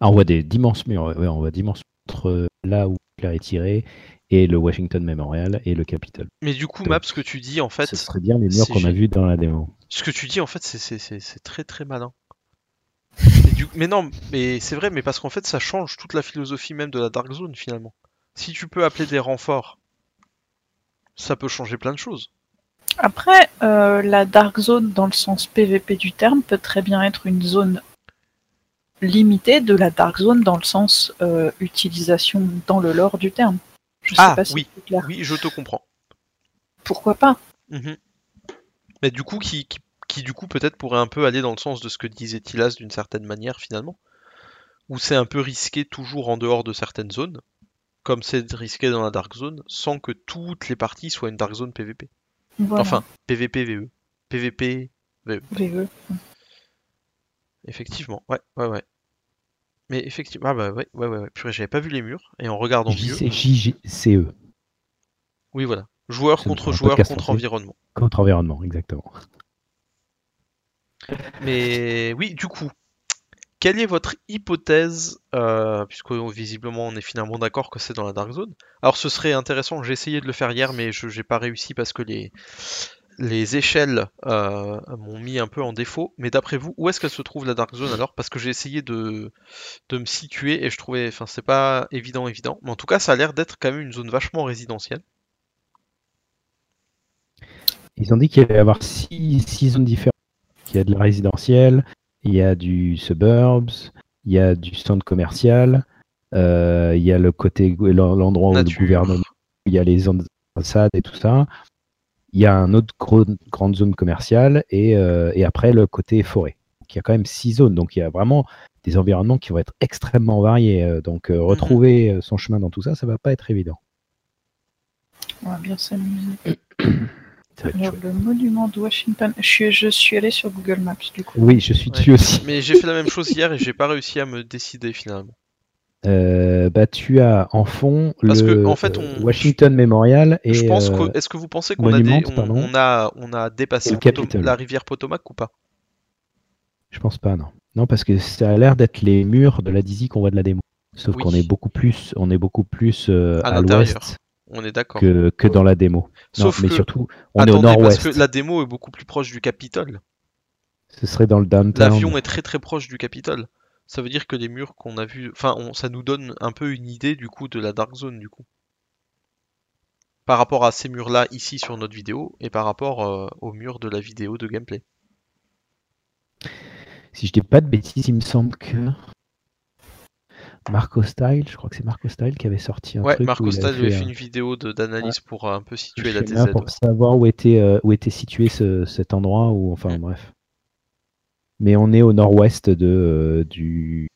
Ah, on voit des d'immenses murs, ouais, on voit d'immenses murs entre là où Claire est tiré et le Washington Memorial et le Capitol. Mais du coup, Donc, Map, ce que tu dis, en fait, Ce serait bien les murs qu'on a vus dans la démo. ce que tu dis, en fait, c'est- c'est c'est- c'est très très malin. Et du- Mais non, mais c'est vrai, mais parce qu'en fait, ça change toute la philosophie même de la Dark Zone finalement. Si tu peux appeler des renforts, ça peut changer plein de choses. Après, euh, la dark zone dans le sens PVP du terme peut très bien être une zone limitée de la dark zone dans le sens euh, utilisation dans le lore du terme. Je sais Ah, pas si oui. c'est clair. Oui, je te comprends. Pourquoi pas? Mhm. Mais du coup, qui, qui, qui, du coup peut-être pourrait un peu aller dans le sens de ce que disait Tilas d'une certaine manière finalement, où c'est un peu risqué toujours en dehors de certaines zones, comme c'est risqué dans la Dark Zone, sans que toutes les parties soient une Dark Zone PVP. Voilà. Enfin, PVP VE. PVP, VE. effectivement, ouais, ouais, ouais. Mais effectivement, ah bah ouais, ouais, ouais, ouais. Purée, j'avais pas vu les murs, et en regardant mieux, JCE, oui voilà, joueur contre joueur contre environnement. contre environnement, exactement. Mais oui, du coup, quelle est votre hypothèse, euh, puisque visiblement on est finalement d'accord que c'est dans la Dark Zone Alors ce serait intéressant, j'ai essayé de le faire hier, mais je n'ai pas réussi parce que les, les échelles euh, m'ont mis un peu en défaut. Mais d'après vous, où est-ce qu'elle se trouve la Dark Zone alors? Parce que j'ai essayé de, de me situer et je trouvais, enfin c'est pas évident, évident. Mais en tout cas, ça a l'air d'être quand même une zone vachement résidentielle. Ils ont dit qu'il allait y avoir six, six zones différentes. Il y a de la résidentielle, il y a du suburbs, il y a du centre commercial, euh, il y a le côté l'endroit où le gouvernement, il y a les ambassades et tout ça. Il y a un autre gros- grande zone commerciale et, euh, et après le côté forêt. Donc, il y a quand même six zones, donc il y a vraiment des environnements qui vont être extrêmement variés. euh, Donc euh, retrouver son chemin dans tout ça, ça va pas être évident. On va bien s'amuser. [clears throat] Alors, le monument de Washington. Je suis, je suis allé sur Google Maps du coup. Oui, je suis Ouais. dessus aussi. Mais j'ai fait la même chose hier et j'ai pas réussi à me décider finalement. Euh, bah, tu as en fond Parce le que, en fait, on- Washington Memorial et je pense euh, que. Est-ce que vous pensez qu'on a, on, a, on a dépassé le la rivière Potomac ou pas? Je pense pas non. Non parce que ça a l'air d'être les murs de la Dizzy qu'on voit de la démo. Sauf Oui. qu'on est beaucoup plus on est beaucoup plus euh, À à, l'intérieur. l'ouest On est d'accord. que, que dans la démo. Non, Sauf mais que. surtout on est au Attendez, parce nord-ouest. que la démo est beaucoup plus proche du Capitole. Ce serait dans le downtown. L'avion est très très proche du Capitole. Ça veut dire que les murs qu'on a vus, enfin, on- ça nous donne un peu une idée du coup de la Dark Zone du coup. Par rapport à ces murs-là ici sur notre vidéo et par rapport euh, aux murs de la vidéo de gameplay. Si je dis pas de bêtises, il me semble que Marco Style, je crois que c'est Marco Style qui avait sorti un Ouais, truc. Marco Style avait fait fait un- une vidéo d'analyse pour euh, un peu situer la DZ. pour savoir où était, euh, où était situé ce- cet endroit, ou enfin Mm. bref. Mais on est au nord-ouest de, euh, du,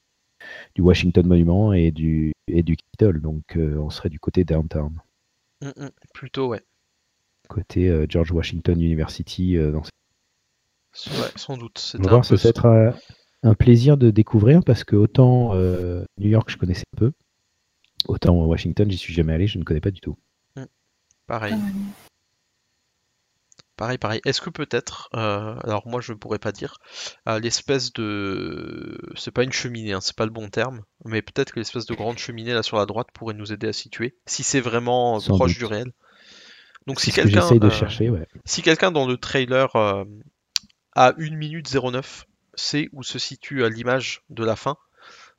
du Washington Monument et du, et du Capitol, donc euh, on serait du côté downtown, Mm, mm, plutôt, ouais. côté George Washington University. dans... Ouais, sans doute. On va voir, un plaisir de découvrir parce que autant euh, New York je connaissais peu, autant Washington j'y suis jamais allé, je ne connais pas du tout. pareil. Euh, Pareil, pareil. Est-ce que peut-être, euh, alors moi je pourrais pas dire, euh, l'espèce de, c'est pas une cheminée, hein, c'est pas le bon terme, mais peut-être que l'espèce de grande cheminée là sur la droite pourrait nous aider à situer, si c'est vraiment Sans proche doute. du réel. Donc si que quelqu'un, j'essaye de euh, chercher, ouais. si quelqu'un dans le trailer euh, à 1 minute 09 sait où se situe euh, l'image de la fin,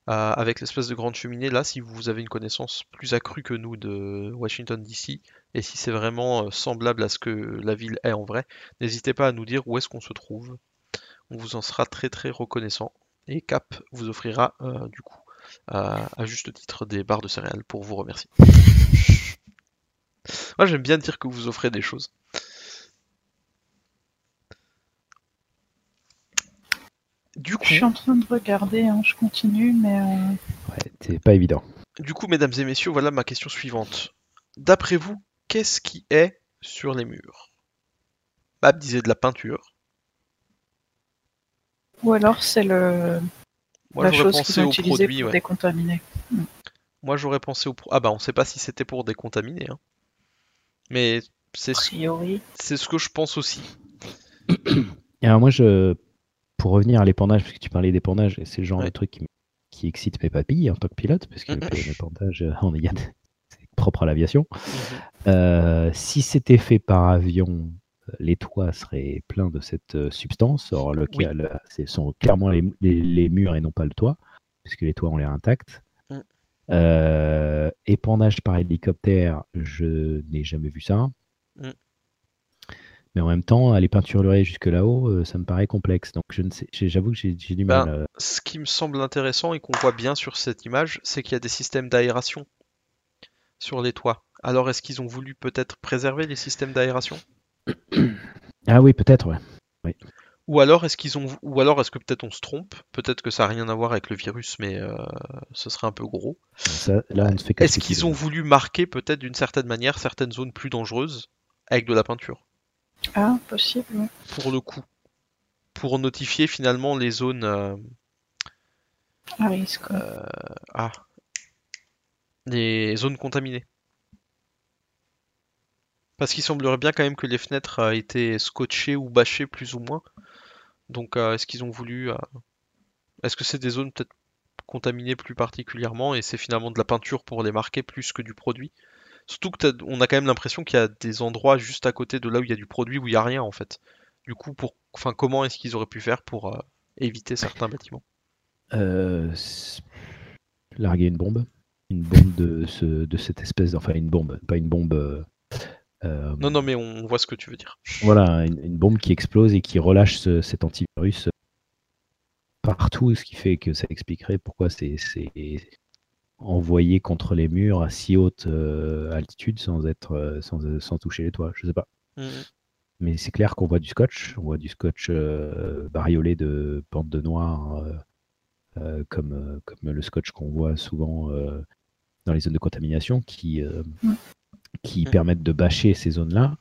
avec l'espèce de grande cheminée là, si vous avez une connaissance plus accrue que nous de Washington DC, et si c'est vraiment semblable à ce que la ville est en vrai, n'hésitez pas à nous dire où est-ce qu'on se trouve. On vous en sera très très reconnaissant. Et Cap vous offrira du coup à, juste titre des barres de céréales pour vous remercier. Moi j'aime bien dire que vous offrez des choses. Du coup, je suis en train de regarder, hein, je continue, mais. Euh, ouais, c'est pas évident. Du coup, mesdames et messieurs, voilà ma question suivante. D'après vous, qu'est-ce qui est sur les murs? Bab disait de la peinture. Ou alors c'est le Moi, la chose qu'ils ont utilisée pour décontaminer. Hmm. Moi j'aurais pensé au ah bah on sait pas si c'était pour décontaminer, hein. mais c'est ce... c'est ce que je pense aussi. Et alors moi je pour revenir à l'épandage, parce que tu parlais d'épandage, et c'est le genre de truc qui, excite mes papilles en tant que pilote, parce que l'épandage euh, en c'est propre à l'aviation. Mhm. Euh, si c'était fait par avion, euh, les toits seraient pleins de cette substance. Or, le, ce sont clairement les, murs et non pas le toit, puisque les toits ont l'air intacts. Mm. épandage par hélicoptère, je n'ai jamais vu ça. Mm. Mais en même temps, aller peinturer jusque là-haut, euh, ça me paraît complexe. Donc je ne sais, j'avoue que j'ai du mal. Ben, ce qui me semble intéressant et qu'on voit bien sur cette image, c'est qu'il y a des systèmes d'aération sur les toits. Alors est-ce qu'ils ont voulu peut-être préserver les systèmes d'aération? [coughs] Ah oui, peut-être, ouais. Ou alors est-ce qu'ils ont, ou alors est-ce que peut-être on se trompe? Peut-être que ça n'a rien à voir avec le virus, mais euh, ce serait un peu gros. est-ce qu'ils ont voulu marquer peut-être d'une certaine manière certaines zones plus dangereuses avec de la peinture? Ah, possible. Pour le coup. Pour notifier finalement les zones. Euh, à risque. Euh, ah. Les zones contaminées. Parce qu'il semblerait bien quand même que les fenêtres aient été scotchées ou bâchées plus ou moins. Donc euh, est-ce qu'ils ont voulu... Est-ce que c'est des zones peut-être contaminées plus particulièrement et c'est finalement de la peinture pour les marquer plus que du produit? Surtout qu'on a quand même l'impression qu'il y a des endroits juste à côté de là où il y a du produit où il n'y a rien en fait. Du coup, pour, enfin, comment est-ce qu'ils auraient pu faire pour euh, éviter certains bâtiments? Euh, Larguer une bombe, une bombe de, ce, de cette espèce, enfin une bombe, pas une bombe. Euh, non, non, mais on voit ce que tu veux dire. Voilà, une, bombe qui explose et qui relâche cet antivirus partout, ce qui fait que ça expliquerait pourquoi c'est envoyé contre les murs à si haute euh, altitude sans être euh, sans, sans, toucher les toits. Je sais pas. Mmh. Mais c'est clair qu'on voit du scotch, on voit du scotch euh, bariolé de bande de noir, comme, comme le scotch qu'on voit souvent dans les zones de contamination qui, mmh. qui mmh. permettent de bâcher ces zones-là.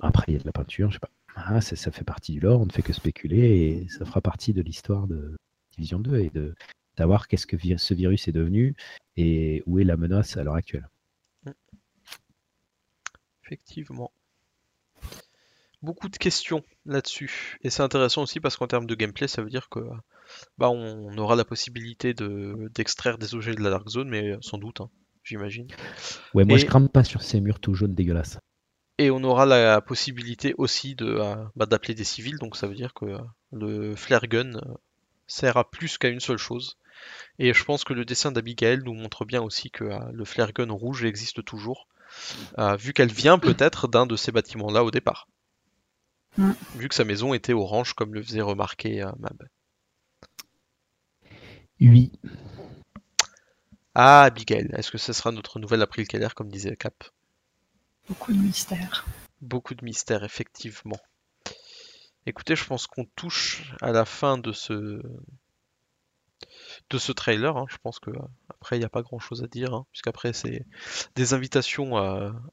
Après, il y a de la peinture, je sais pas. Ah, ça, ça, fait partie du lore, on ne fait que spéculer et ça fera partie de l'histoire de Division 2 et de, savoir qu'est-ce que ce virus est devenu et où est la menace à l'heure actuelle. Effectivement. Beaucoup de questions là-dessus. Et c'est intéressant aussi parce qu'en termes de gameplay, ça veut dire que bah, on aura la possibilité de, d'extraire des objets de la Dark Zone, mais sans doute, hein, j'imagine. Ouais, moi je crame pas sur ces murs tout jaunes dégueulasses. Et on aura la possibilité aussi de, euh, bah, d'appeler des civils, donc ça veut dire que le flare gun euh, sert à plus qu'à une seule chose. Et je pense que le dessin d'Abigail nous montre bien aussi que euh, le flare gun rouge existe toujours, euh, vu qu'elle vient peut-être d'un de ces bâtiments-là au départ. Mm. Vu que sa maison était orange, comme le faisait remarquer euh, Mab. Oui. Ah, Abigail, est-ce que ce sera notre nouvelle April Keller, comme disait Cap? Beaucoup de mystères. Beaucoup de mystères, effectivement. Écoutez, je pense qu'on touche à la fin de ce, de ce trailer. Hein. Je pense que après il n'y a pas grand chose à dire, hein, puisqu'après c'est des invitations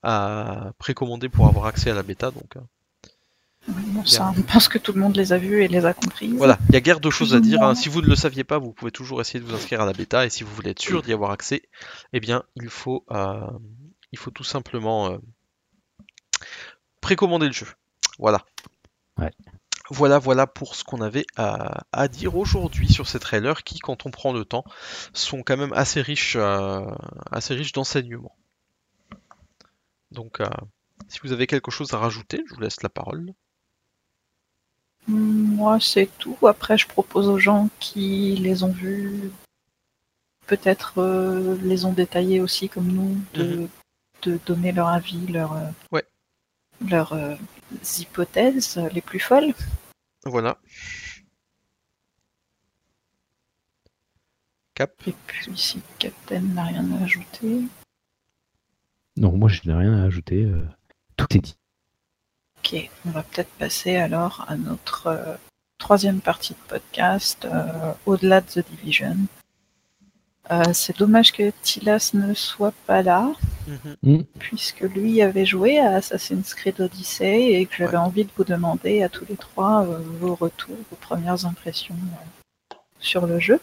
à, précommander pour avoir accès à la bêta. Donc, euh. ça, je pense que tout le monde les a vus et les a compris. Voilà, il y a guère de choses à dire. Hein. Si vous ne le saviez pas, vous pouvez toujours essayer de vous inscrire à la bêta, et si vous voulez être sûr d'y avoir accès, eh bien il faut, euh, il faut tout simplement euh, précommander le jeu. Voilà. Ouais. Voilà, voilà pour ce qu'on avait à, dire aujourd'hui sur ces trailers qui, quand on prend le temps, sont quand même assez riches, euh, assez riches d'enseignements. Donc, euh, si vous avez quelque chose à rajouter, je vous laisse la parole. Moi, c'est tout. Après, je propose aux gens qui les ont vus peut-être les ont détaillés aussi comme nous, de, mhm. de donner leur avis, leur, ouais. leurs hypothèses les plus folles. Voilà. Cap. Et puis si Captain n'a rien à ajouter. Non, moi je n'ai rien à ajouter. tout est dit. Ok, on va peut-être passer alors à notre euh, troisième partie de podcast, euh, au-delà de The Division. Euh, c'est dommage que Tilas ne soit pas là, mhm. mm. puisque lui avait joué à Assassin's Creed Odyssey et que j'avais envie de vous demander à tous les trois vos retours, vos premières impressions sur le jeu,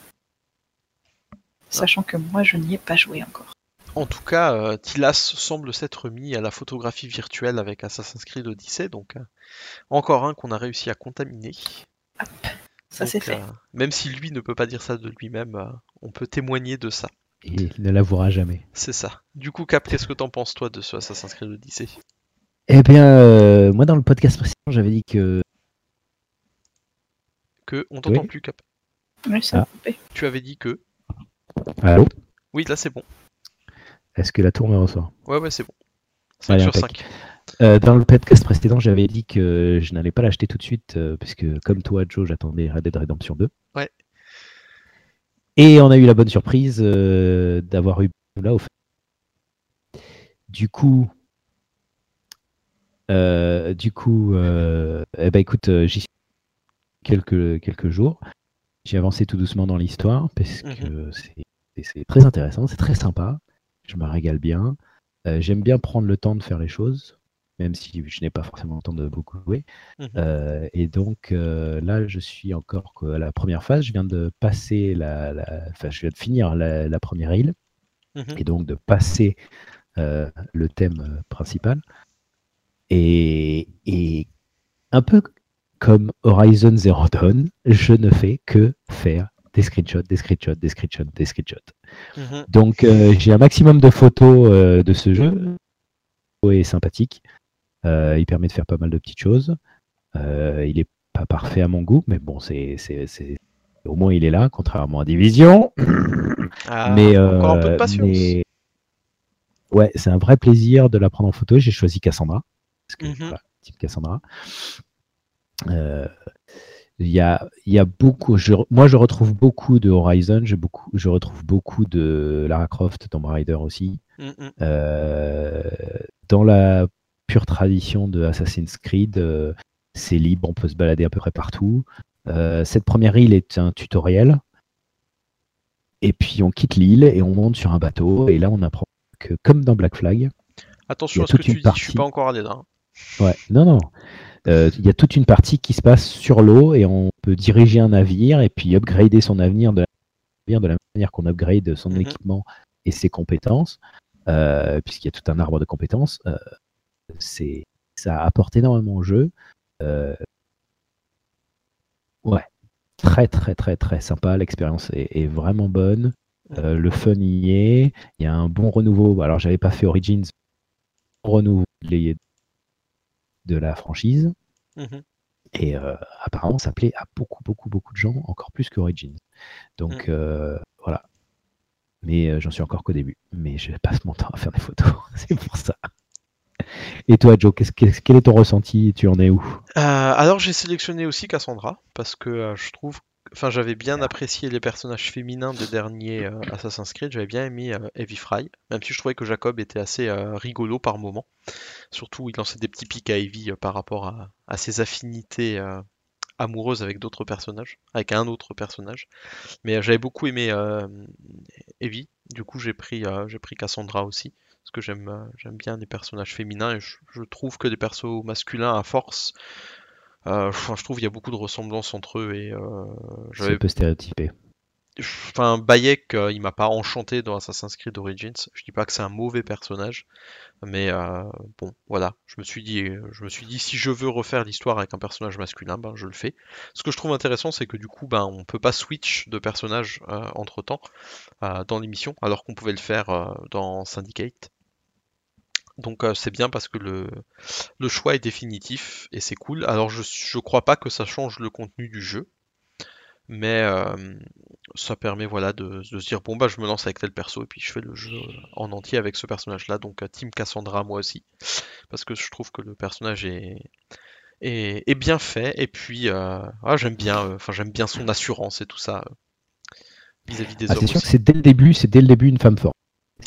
sachant que moi je n'y ai pas joué encore. En tout cas, euh, Tilas semble s'être mis à la photographie virtuelle avec Assassin's Creed Odyssey, donc euh, encore un qu'on a réussi à contaminer. Ça c'est fait. Euh, même si lui ne peut pas dire ça de lui-même, on peut témoigner de ça. Et il ne l'avouera jamais. C'est ça. Du coup, Cap, qu'est-ce que t'en penses toi de ce Assassin's Creed Odyssey? Eh bien, moi dans le podcast précédent, j'avais dit que. Que On t'entend plus, Cap. Oui, ça ah. coupé. Tu avais dit que. Allô? Oui, là c'est bon. Est-ce que la tour me reçoit Ouais, ouais, c'est bon. 5 sur 5. Euh, dans le podcast précédent, j'avais dit que je n'allais pas l'acheter tout de suite, euh, puisque comme toi, Joe, j'attendais Red Dead Redemption 2. Ouais. Et on a eu la bonne surprise euh, d'avoir eu là au fait. Du coup, du coup, eh ben écoute, j'y suis quelques quelques jours. J'ai avancé tout doucement dans l'histoire parce mhm. que c'est très intéressant, c'est très sympa je me régale bien. Euh, j'aime bien prendre le temps de faire les choses, même si je n'ai pas forcément le temps de beaucoup jouer. Mmh euh, et donc euh, là, je suis encore à la première phase. Je viens de passer la, enfin, je viens de finir la, première île, mmh et donc de passer le thème principal. Et, et, un peu comme Horizon Zero Dawn, je ne fais que faire des screenshots, des screenshots, des screenshots, des screenshots. Mhm. Donc euh, j'ai un maximum de photos euh, de ce jeu. est sympathique. Euh, il permet de faire pas mal de petites choses. il est pas parfait à mon goût, mais bon, c'est, au moins il est là, contrairement à Division. [coughs] Ah, mais, encore un peu de patience. Ouais, c'est un vrai plaisir de la prendre en photo. J'ai choisi Cassandra. Parce que, mhm. type Cassandra. Euh, il y a, y a beaucoup. moi, je retrouve beaucoup de Horizon. Je, beaucoup, je retrouve beaucoup de Lara Croft, Tomb Raider aussi. Mm, mm. Euh, dans la pure tradition de Assassin's Creed, euh, c'est libre, on peut se balader à peu près partout. Euh, cette première île est un tutoriel. Et puis on quitte l'île et on monte sur un bateau. Et là, on apprend que, comme dans Black Flag. Attention à ce que tu dis, je suis pas encore allé là. Ouais, non, non. Euh, il y a toute une partie qui se passe sur l'eau et on peut diriger un navire et puis upgrader son avenir de la, de la manière qu'on upgrade son mhm. équipement et ses compétences, euh, puisqu'il y a tout un arbre de compétences. Euh, c'est, ça apporte énormément au jeu. ouais, très très très très sympa. L'expérience est, vraiment bonne. le fun y est. Il y a un bon renouveau. Alors, j'avais pas fait Origins. Renouveau de la franchise. Mhm. Et euh, apparemment, ça plaît à beaucoup, beaucoup, beaucoup de gens, encore plus que Origins. Donc mhm. euh, voilà. Mais euh, j'en suis encore qu'au début. Mais je passe mon temps à faire des photos. [laughs] C'est pour ça. Et toi, Joe, quel est ton ressenti? Tu en es où? Alors, j'ai sélectionné aussi Cassandra parce que je trouve Enfin, j'avais bien apprécié les personnages féminins des derniers euh, Assassin's Creed. J'avais bien aimé euh, Heavy Fry, même si je trouvais que Jacob était assez euh, rigolo par moment. Surtout, il lançait des petits pics à Evie par rapport à, ses affinités amoureuses avec d'autres personnages, avec un autre personnage. Mais j'avais beaucoup aimé Evie. Du coup, j'ai pris Cassandra aussi, parce que j'aime, j'aime bien les personnages féminins et je, je trouve que les persos masculins, à force, euh, je trouve qu'il y a beaucoup de ressemblances entre eux et euh, c'est un peu stéréotypé. Enfin, Bayek, euh, il m'a pas enchanté dans Assassin's Creed Origins. Je dis pas que c'est un mauvais personnage, mais bon, voilà. Je me suis dit, je me suis dit, si je veux refaire l'histoire avec un personnage masculin, ben je le fais. Ce que je trouve intéressant, c'est que du coup, ben on peut pas switch de personnage entre temps dans l'émission, alors qu'on pouvait le faire dans Syndicate. Donc euh, c'est bien parce que le, le, choix est définitif et c'est cool. Alors je, je crois pas que ça change le contenu du jeu. Mais ça permet voilà de, se dire bon bah je me lance avec tel perso et puis je fais le jeu en entier avec ce personnage là donc Team Cassandra moi aussi parce que je trouve que le personnage est est, bien fait et puis ah, j'aime bien enfin j'aime bien son assurance et tout ça vis-à-vis des ah, hommes c'est sûr que c'est dès le début c'est dès le début une femme forte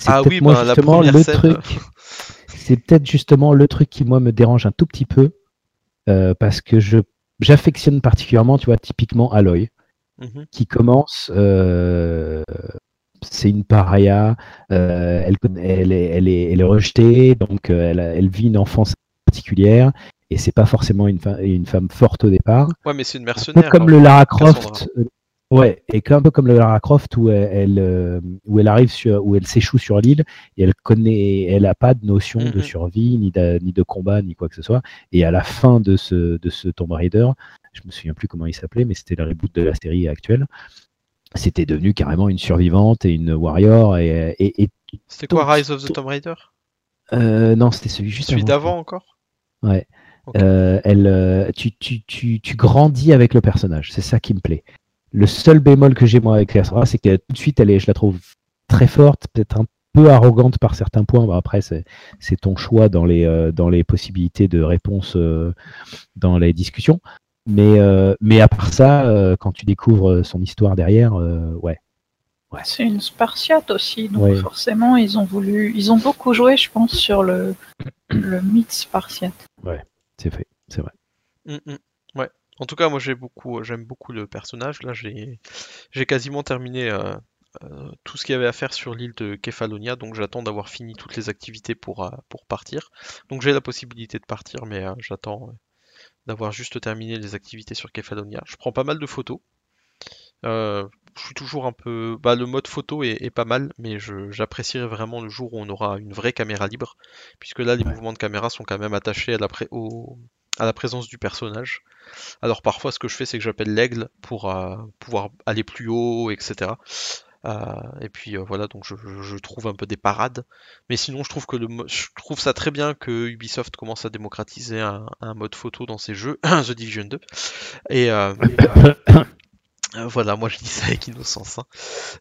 ah oui moi, la le truc c'est peut-être justement le truc qui moi me dérange un tout petit peu parce que je j'affectionne particulièrement, tu vois, typiquement Aloy, mhm. qui commence, euh, c'est une paria, euh, elle, elle, est, elle, est, elle est rejetée, donc euh, elle, elle vit une enfance particulière, et c'est pas forcément une, une, femme forte au départ. Ouais, mais c'est une mercenaire. comme le Lara Croft, Ouais, et un peu comme le Lara Croft où elle, euh, où elle arrive sur, où elle s'échoue sur l'île et elle connaît, elle a pas de notion de mhm. survie ni de, ni de combat ni quoi que ce soit. Et à la fin de ce, de ce Tomb Raider, je me souviens plus comment il s'appelait, mais c'était le reboot de la série actuelle. C'était devenu carrément une survivante et une warrior et, et, c'était quoi Rise of the Tomb Raider? Euh, Non, c'était celui juste celui d'avant encore? Ouais. Euh, elle, tu, tu, tu, tu, grandis avec le personnage, c'est ça qui me plaît. Le seul bémol que j'ai moi avec Cassandra, c'est que tout de suite, elle est, je la trouve très forte, peut-être un peu arrogante par certains points. après, c'est ton choix dans les, euh, dans les possibilités de réponse euh, dans les discussions. Mais, euh, mais à part ça, quand tu découvres son histoire derrière, ouais. ouais. C'est une Spartiate aussi, donc forcément, ils ont voulu, ils ont beaucoup joué, je pense, sur le, le mythe Spartiate. Ouais, c'est fait, c'est vrai. Mm, mm. Ouais. En tout cas, moi j'ai beaucoup, j'aime beaucoup le personnage. Là, j'ai, quasiment terminé euh, euh, tout ce qu'il y avait à faire sur l'île de Kefalonia, donc j'attends d'avoir fini toutes les activités pour, euh, pour partir. Donc j'ai la possibilité de partir, mais j'attends d'avoir juste terminé les activités sur Kefalonia. Je prends pas mal de photos. je suis toujours un peu. Bah, le mode photo est, pas mal, mais j'apprécierais vraiment le jour où on aura une vraie caméra libre, puisque là, les mouvements de caméra sont quand même attachés à la, au, à la présence du personnage. Alors parfois ce que je fais c'est que j'appelle l'aigle pour euh, pouvoir aller plus haut, etc. Euh, et puis euh, voilà, donc je, trouve un peu des parades. Mais sinon, je trouve que le, je trouve ça très bien que Ubisoft commence à démocratiser un, mode photo dans ses jeux, [coughs] The Division 2. Et [coughs] voilà, moi je dis ça avec innocence.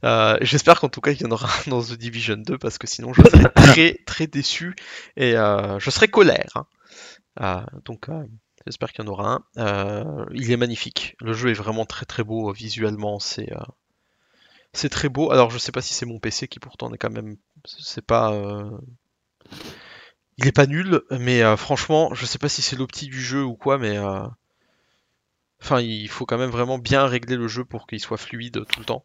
Hein. J'espère qu'en tout cas il y en aura un dans The Division 2 parce que sinon je serais [coughs] très très déçu et je serais colère. Hein. Ah, donc euh, j'espère qu'il y en aura un. Euh, il est magnifique. Le jeu est vraiment très très beau visuellement. C'est euh, c'est très beau. Alors je sais pas si c'est mon PC qui pourtant est quand même. C'est pas. Il est pas nul, mais franchement, je sais pas si c'est l'opti du jeu ou quoi, mais. Enfin, il faut quand même vraiment bien régler le jeu pour qu'il soit fluide tout le temps.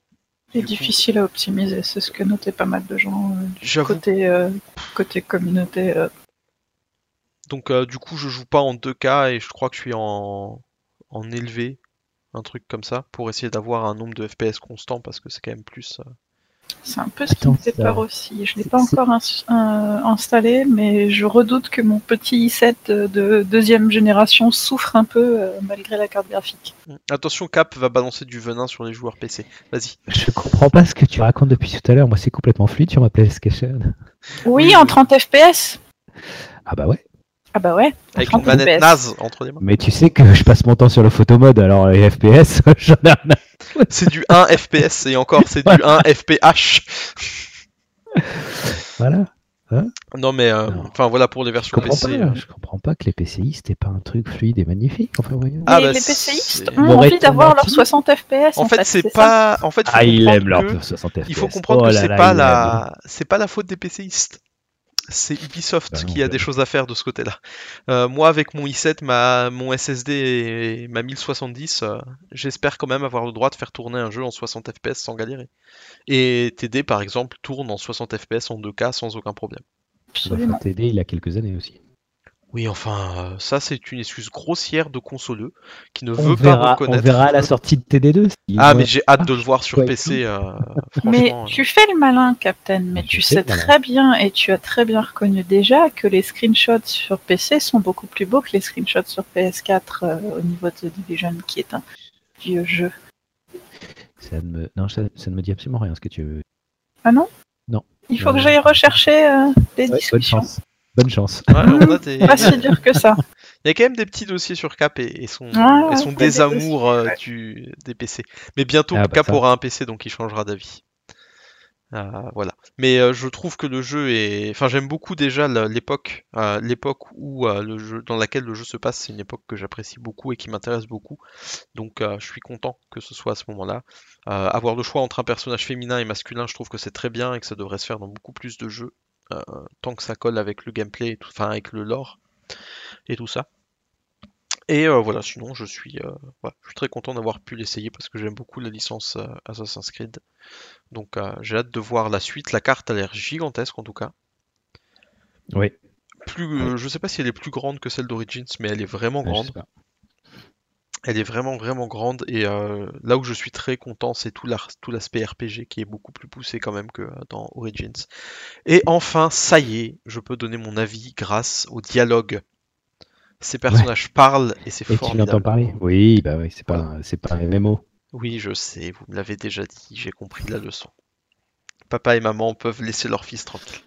Il est difficile à optimiser, c'est ce que notaient pas mal de gens côté, côté communauté donc euh, du coup je joue pas en 2K et je crois que je suis en, en élevé, un truc comme ça, pour essayer d'avoir un nombre de FPS constant parce que c'est quand même plus... Euh, c'est un peu ce qui me fait peur aussi. Je ne l'ai pas encore installé, mais je redoute que mon petit i7 de deuxième génération souffre un peu euh, malgré la carte graphique. Mm. Attention, Cap va balancer du venin sur les joueurs PC. Vas-y. Je comprends pas ce que tu racontes depuis tout à l'heure. Moi, c'est complètement fluide sur ma PlayStation. Oui, en 30 FPS. Ah bah ouais. Ah bah ouais. Avec une manette naze entre les mains. Mais tu sais que je passe mon temps sur le photomode, alors les FPS, [laughs] j'en ai rien C'est du 1 FPS et encore c'est du 1 FPH. Voilà. Hein non mais euh, enfin voilà pour les versions je PC. Pas, Je comprends pas que les PCI c'était pas un truc fluide et magnifique. Enfin, voyons. Ah, bah, les PCistes ont envie d'avoir leurs 60 FPS. En, fait, c'est pas. En fait, ah ils aiment leurs 60 FPS. Il faut comprendre oh que c'est pas la, c'est pas la faute des PCistes c'est Ubisoft bah qui a des choses à faire de ce côté-là. Euh, moi, avec mon i7, ma, mon SSD et ma 1070, euh, j'espère quand même avoir le droit de faire tourner un jeu en 60 fps sans galérer. Et TD, par exemple, tourne en 60 fps en 2K sans aucun problème. Absolument. TD, il a quelques années aussi. Oui, enfin, euh, ça c'est une excuse grossière de consoleux qui ne veut pas reconnaître. On verra à la sortie de TD2. ah, mais j'ai hâte de le voir sur PC. Euh, [laughs] mais euh. tu fais le malin, Captain, mais tu sais très bien et tu as très bien reconnu déjà que les screenshots sur PC sont beaucoup plus beaux que les screenshots sur PS4 au niveau de The Division, qui est un vieux jeu. Ça ne me... Non, ça, ne me dit absolument rien ce que tu veux. Ah non? Non. Il faut que j'aille rechercher des discussions. Bonne chance. Ouais, on Pas si dur que ça. Il y a quand même des petits dossiers sur Cap et, son, Ah, et son des désamour dossiers, euh, du, des PC. Mais bientôt, Ah, bah, Cap ça. aura un PC, donc il changera d'avis. Euh, voilà. Mais euh, je trouve que le jeu est. Enfin, j'aime beaucoup déjà l'époque, euh, l'époque où euh, le jeu, dans laquelle le jeu se passe. C'est une époque que j'apprécie beaucoup et qui m'intéresse beaucoup. Donc, euh, je suis content que ce soit à ce moment-là. Euh, avoir le choix entre un personnage féminin et masculin, je trouve que c'est très bien et que ça devrait se faire dans beaucoup plus de jeux, tant que ça colle avec le gameplay, enfin avec le lore et tout ça. Et euh, voilà, sinon je suis, euh, voilà, je suis très content d'avoir pu l'essayer parce que j'aime beaucoup la licence euh, Assassin's Creed. Donc euh, j'ai hâte de voir la suite. La carte a l'air gigantesque en tout cas. Oui. Plus, euh, je sais pas si elle est plus grande que celle d'Origins, mais elle est vraiment grande. Elle est vraiment vraiment grande et euh, là où je suis très content, c'est tout l'aspect RPG qui est beaucoup plus poussé quand même que euh, dans Origins. Et enfin, ça y est, je peux donner mon avis grâce au dialogue. Ces personnages parlent et c'est Et tu formidable. parler Oui, bah oui, c'est pas, c'est pas MMO. Oui, je sais, vous me l'avez déjà dit, j'ai compris la leçon. Papa et maman peuvent laisser leur fils tranquille.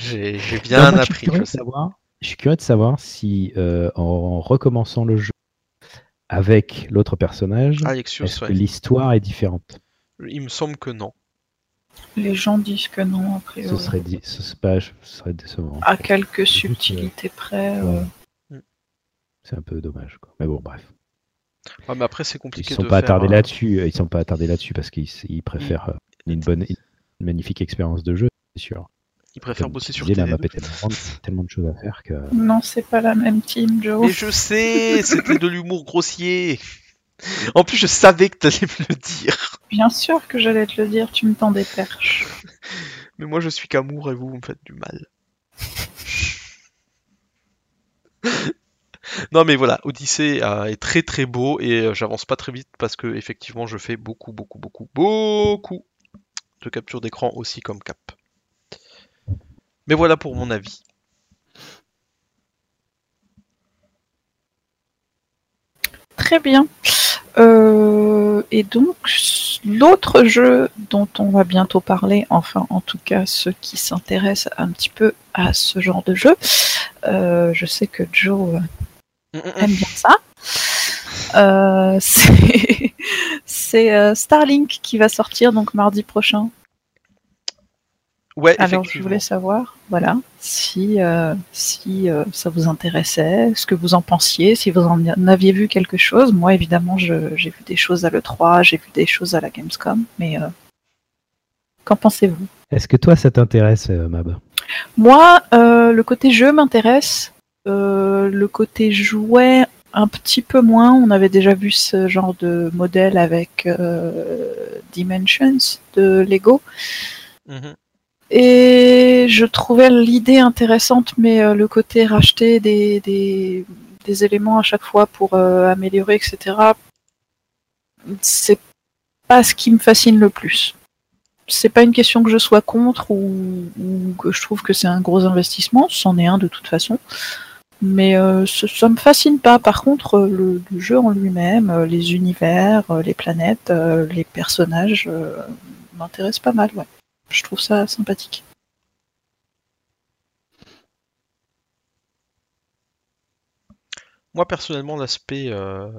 J'ai bien Non, moi, je suis appris, je sais. savoir- Je suis curieux de savoir si, euh, en recommençant le jeu avec l'autre personnage, Alexios, est-ce ouais. que l'histoire est différente? Il me semble que non. Les gens disent que non, a Ce priori. serait, di- ce serait, pas- ce serait décevant. À quelques euh, subtilités près. ouais. euh, C'est un peu dommage. Quoi. Mais bon, bref. Ouais, mais après, c'est Ils compliqué ne sont de pas attardés euh, là-dessus. euh, Ils sont pas attardés là-dessus parce qu'ils ils préfèrent euh, une bonne, une magnifique expérience de jeu, c'est sûr. Ils préfèrent Comme bosser sur la TD2. map est tellement de choses à faire que. Non, c'est pas la même team, Joe. Mais je sais, c'était de l'humour grossier. En plus, je savais que t'allais me le dire. Bien sûr que j'allais te le dire, tu me tends des perches. Mais moi, je suis qu'amour et vous, vous me faites du mal. non, mais voilà, Odyssey euh, est très très beau et euh, j'avance pas très vite parce que effectivement, je fais beaucoup, beaucoup, beaucoup, beaucoup de capture d'écran aussi comme cap. Mais voilà pour mon avis. Très bien. Euh, et donc, l'autre jeu dont on va bientôt parler, enfin en tout cas ceux qui s'intéressent un petit peu à ce genre de jeu, euh, je sais que Joe euh, aime bien ça. Euh, [laughs] c'est Starlink qui va sortir donc mardi prochain. Ouais, Alors je voulais savoir, voilà, si euh, si euh, ça vous intéressait, ce que vous en pensiez, si vous en aviez vu quelque chose. Moi, évidemment, j'ai vu des choses à l'E3, j'ai vu des choses à la Gamescom, mais euh, qu'en pensez-vous? Est-ce que toi, ça t'intéresse, Mab? Moi, euh, le côté jeu m'intéresse, euh, le côté jouet un petit peu moins. On avait déjà vu ce genre de modèle avec euh, Dimensions de Lego. Mhm. Et je trouvais l'idée intéressante, mais euh, le côté racheter des, éléments à chaque fois pour euh, améliorer, etc., c'est pas ce qui me fascine le plus. C'est pas une question que je sois contre ou, que je trouve que c'est un gros investissement, c'en est un de toute façon. Mais euh, ça me fascine pas. Par contre, le, jeu en lui-même, les univers, les planètes, les personnages m'intéressent pas mal, ouais. Je trouve ça sympathique. Moi personnellement, l'aspect. euh,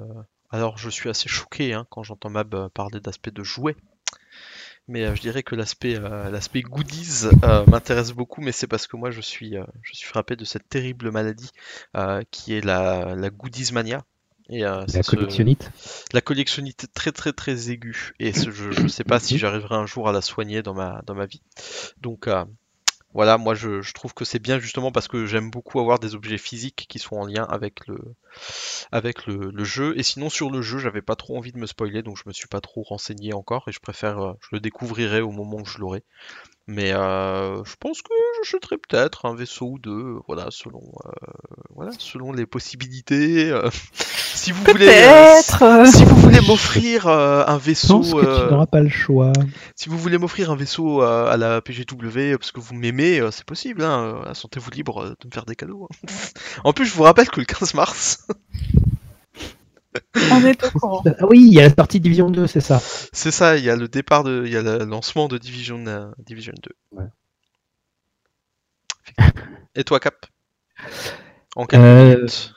Alors, je suis assez choqué hein, quand j'entends Mab euh, parler d'aspect de jouet. Mais euh, je dirais que l'aspect l'aspect goodies m'intéresse beaucoup, mais c'est parce que moi je suis, je suis frappé de cette terrible maladie qui est la, la goodies mania. Et, euh, La ce- collectionnite la collectionnite très très très aiguë. Et ce- je ne sais pas si j'arriverai un jour à la soigner dans ma, dans ma vie. Donc euh, voilà, moi je, je trouve que c'est bien justement parce que j'aime beaucoup avoir des objets physiques qui sont en lien avec le, avec le, le jeu. Et sinon sur le jeu, j'avais pas trop envie de me spoiler, donc je me suis pas trop renseigné encore et je préfère, euh, je le découvrirai au moment où je l'aurai. Mais euh, je pense que j'achèterai peut-être un vaisseau ou deux, voilà, selon, euh, voilà, selon les possibilités. euh. [laughs] si vous voulez, euh, euh, si vous voulez m'offrir euh, un Je vaisseau, pense que euh, tu n'auras pas le choix. si vous voulez m'offrir un vaisseau euh, à la PGW euh, parce que vous m'aimez, euh, c'est possible. Hein, euh, Sentez-vous libre euh, de me faire des cadeaux. hein. [laughs] en plus, je vous rappelle que le 15 mars, On est au courant. [laughs] Ah oui, il y a la sortie Division 2, c'est ça. c'est ça. Il y a le départ de, il y a le lancement de Division, euh, Division 2. Ouais. Et toi, Cap? En quelques Euh, minutes.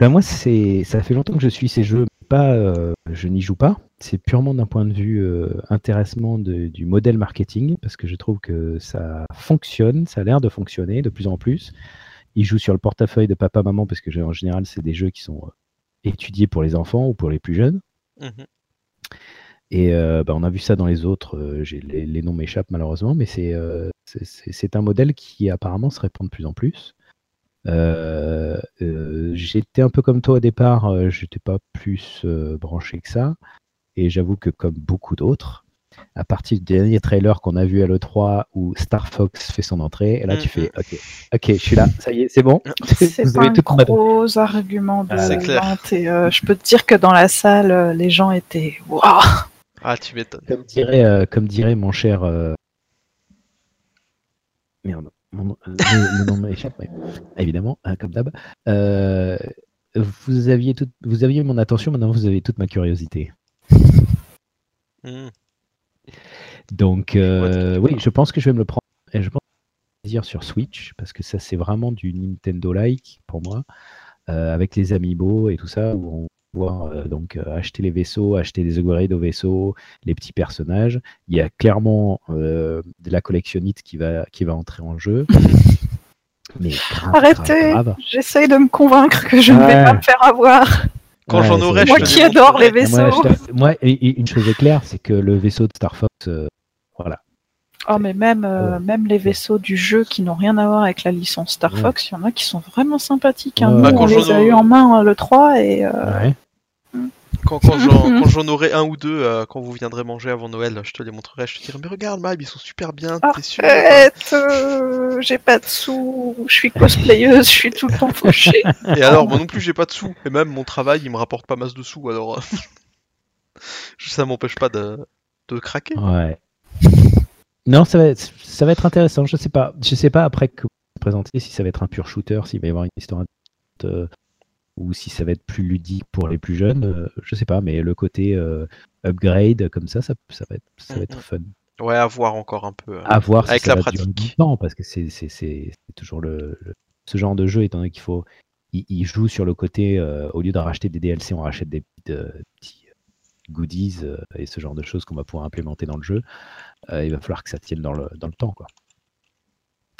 Ben moi, c'est ça fait longtemps que je suis ces jeux, mais pas, euh, je n'y joue pas. C'est purement d'un point de vue euh, intéressement de- du modèle marketing, parce que je trouve que ça fonctionne, ça a l'air de fonctionner de plus en plus. Ils jouent sur le portefeuille de papa-maman, parce que en général, c'est des jeux qui sont euh, étudiés pour les enfants ou pour les plus jeunes. Mhm. Et euh, bah, on a vu ça dans les autres, euh, les, les noms m'échappent malheureusement, mais c'est euh, un modèle qui apparemment se répand de plus en plus. J'étais un peu comme toi au départ, j'étais pas plus branché que ça. Et j'avoue que comme beaucoup d'autres, à partir du dernier trailer qu'on a vu à l'E3 où Star Fox fait son entrée, et là tu fais ok, ok, je suis là, ça y est, c'est bon. [laughs] C'est Vous pas avez un toute ma- gros argument de C'est clair. vente. Et, euh, je peux te dire que dans la salle, euh, les gens étaient waouh. Ah, tu m'étonnes. Comme dirait, euh, comme dirait mon cher. euh, Merde, mon nom- euh, le, le nom m'échappe, mais évidemment, hein, comme d'hab. Euh, vous, aviez tout- vous aviez mon attention, maintenant vous avez toute ma curiosité. Mhm. Donc, euh, oui, je pense que je vais me le prendre. Et je pense que je vais dire sur Switch, parce que ça, c'est vraiment du Nintendo-like pour moi, euh, avec les amiibo et tout ça, où on va pouvoir euh, donc, euh, acheter les vaisseaux, acheter des upgrades aux vaisseaux, les petits personnages. Il y a clairement euh, de la collectionnite qui va, qui va entrer en jeu. [laughs] Mais grave, Arrêtez. J'essaye de me convaincre que je ne vais pas me faire avoir. Quand Ouais, j'en aurai, je Moi qui adore les vaisseaux. Moi, je une chose est claire, c'est que le vaisseau de Star Fox, euh, voilà. Oh, mais même, euh, même les vaisseaux du jeu qui n'ont rien à voir avec la licence Star Ouais. Fox, il y en a qui sont vraiment sympathiques. hein. Ouais. Nous, Bah, on quand les j'en a ai- eu en main euh, le 3 et euh, Ouais. Quand, quand j'en [laughs] quand j'en aurai un ou deux, euh, quand vous viendrez manger avant Noël, je te les montrerai. Je te dirai, mais regarde, Mab, ils sont super bien, t'es sûr Arrête euh, J'ai pas de sous, je suis cosplayeuse, je suis tout le temps fauchée. Et alors, moi non plus, j'ai pas de sous. Et même mon travail, il me rapporte pas masse de sous, alors. euh, [laughs] ça m'empêche pas de, de craquer. Ouais. Non, ça va, être, ça va être intéressant. Je sais pas. Je sais pas après que vous présentez si ça va être un pur shooter, s'il va y avoir une histoire euh, ou si ça va être plus ludique pour les plus jeunes. euh, je sais pas, mais le côté euh, upgrade comme ça, ça, ça va être, ça va être fun. Ouais, à voir encore un peu. euh. À voir Avec si ça la pratique. longtemps, parce que c'est c'est- c'est- c'est toujours le, le- ce genre de jeu, étant donné qu'il faut. Il, il joue sur le côté, euh, au lieu de racheter des DLC, on rachète des euh, petits goodies euh, et ce genre de choses qu'on va pouvoir implémenter dans le jeu. Euh, il va falloir que ça tienne dans le, dans le temps. Quoi.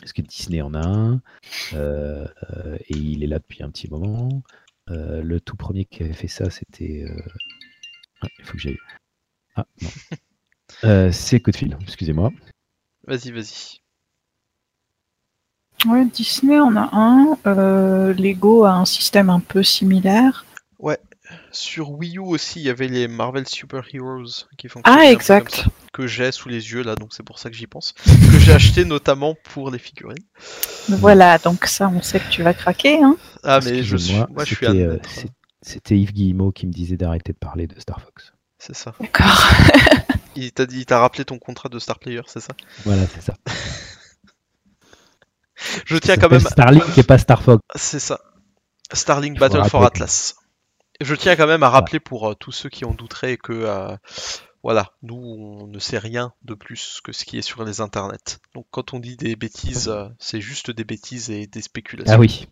Parce que Disney en a un, euh, euh, et il est là depuis un petit moment. Euh, le tout premier qui avait fait ça, c'était. euh, ah, il faut que j'aille. Ah, non. [laughs] Euh, c'est coup de fil, excusez-moi. Vas-y, vas-y. Ouais, Disney en a un. euh, Lego a un système un peu similaire. Sur Wii U aussi, il y avait les Marvel Super Heroes qui fonctionnaient Ah, exact. comme ça, que j'ai sous les yeux là, donc c'est pour ça que j'y pense. [laughs] que j'ai acheté notamment pour les figurines. Voilà, donc ça, on sait que tu vas craquer. Hein. Ah, mais je suis, Excusez-moi, moi, je suis euh, C'était Yves Guillemot qui me disait d'arrêter de parler de Star Fox. C'est ça. D'accord. [laughs] Il t'a dit, il t'a rappelé ton contrat de Star Player, c'est ça? Voilà, c'est ça. [laughs] Je tiens Ça quand même, Starlink et pas Star Fox. c'est ça. Starlink Battle for. Atlas. Je tiens quand même à rappeler pour euh, tous ceux qui en douteraient que euh, voilà, nous on ne sait rien de plus que ce qui est sur les internets. Donc quand on dit des bêtises, euh, c'est juste des bêtises et des spéculations. Ah oui.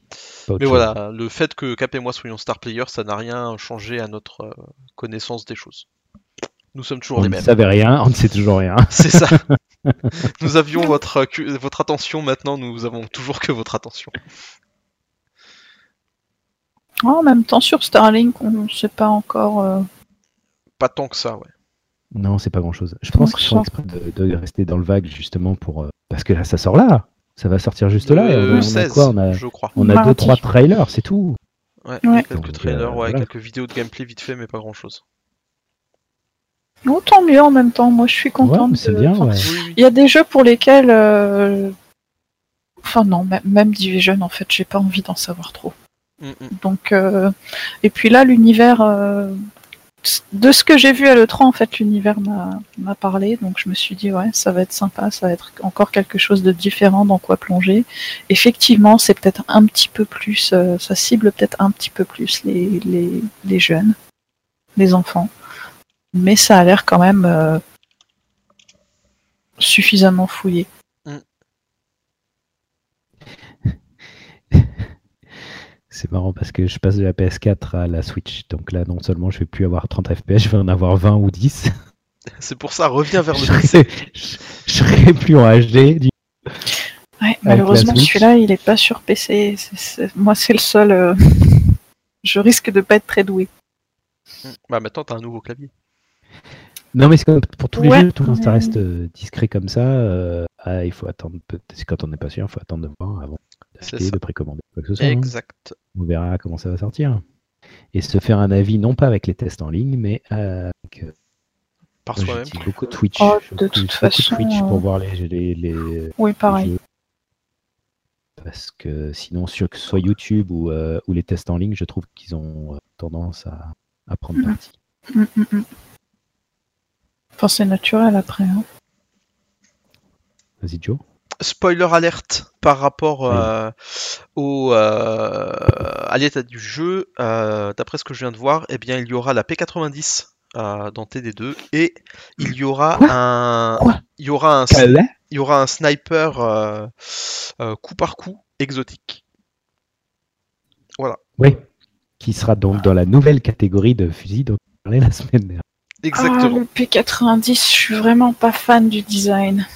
Mais voilà, le fait que Cap et moi soyons star players, ça n'a rien changé à notre connaissance des choses. Nous sommes toujours On les ne mêmes. savait rien, on ne sait toujours rien. [laughs] C'est ça. [laughs] nous avions votre, votre attention, maintenant nous avons toujours que votre attention. En même temps, sur Starlink, on ne sait pas encore. euh, Pas tant que ça, ouais. Non, c'est pas grand chose. Je pense Donc qu'ils font ça. exprès de, de rester dans le vague justement pour. euh, Parce que là, ça sort là. Ça va sortir juste là. et on, a- Le on a 16, quoi On a, je crois. on a Mardi. deux, trois trailers, c'est tout. Ouais, il y a Ouais. quelques Donc, trailers, euh, ouais, voilà. quelques vidéos de gameplay vite fait, mais pas grand chose. Oh, tant mieux en même temps, moi je suis Ouais, contente. mais c'est de- bien. enfin, ouais. Oui, oui. Il y a des jeux pour lesquels. euh, Enfin, non, même- même Division, en fait, j'ai pas envie d'en savoir trop. Mm, mm. Donc, euh, et puis là, l'univers, euh, de ce que j'ai vu à l'E3, en fait, l'univers m'a parlé. Donc, je me suis dit, ouais, ça va être sympa, ça va être encore quelque chose de différent dans quoi plonger. Effectivement, c'est peut-être un petit peu plus, euh, ça cible peut-être un petit peu plus les, les, les jeunes, les enfants. Mais ça a l'air quand même euh, suffisamment fouillé. C'est marrant parce que je passe de la PS4 à la Switch. Donc là, non seulement je vais plus avoir 30 FPS, je vais en avoir 20 ou 10. [laughs] C'est pour ça, reviens vers le [laughs] je, PC. serai, je, je serai plus en HD. du- Ouais, malheureusement, celui-là, il est pas sur PC. C'est- c'est- Moi, c'est le seul. euh, [laughs] Je risque de pas être très doué. Bah maintenant t'as un nouveau clavier. Non, mais c'est comme pour tous les Ouais, jeux, tout le monde, ça reste euh, discret comme ça. euh, ah, il faut attendre, peut-être quand on n'est pas sûr, il faut attendre de voir avant C'est d'acheter, de précommander, quoi que ce soit. hein. Exact. On verra comment ça va sortir. Et se faire un avis, non pas avec les tests en ligne, mais euh, avec. euh, Par soi-même. j'utilise beaucoup Twitch. Oh, de toute beaucoup façon, Twitch euh, pour voir les, les, les, Oui, pareil. jeux. Parce que sinon, sur que ce soit YouTube ou, euh, ou les tests en ligne, je trouve qu'ils ont euh, tendance à, à prendre Mhm. parti. Mm, mm, mm. Enfin, c'est naturel après. hein. Vas-y, Joe. Spoiler alerte par rapport euh, au, euh, à l'état du jeu. euh, D'après ce que je viens de voir, eh bien il y aura la P90 euh, dans TD2 et il y aura Quoi un, Quoi il y aura un, il y aura un sniper euh, euh, coup par coup exotique. Oui. Qui sera donc dans la nouvelle catégorie de fusil dont on parlait la semaine dernière. Ah, Exactement. le P90, je suis vraiment pas fan du design.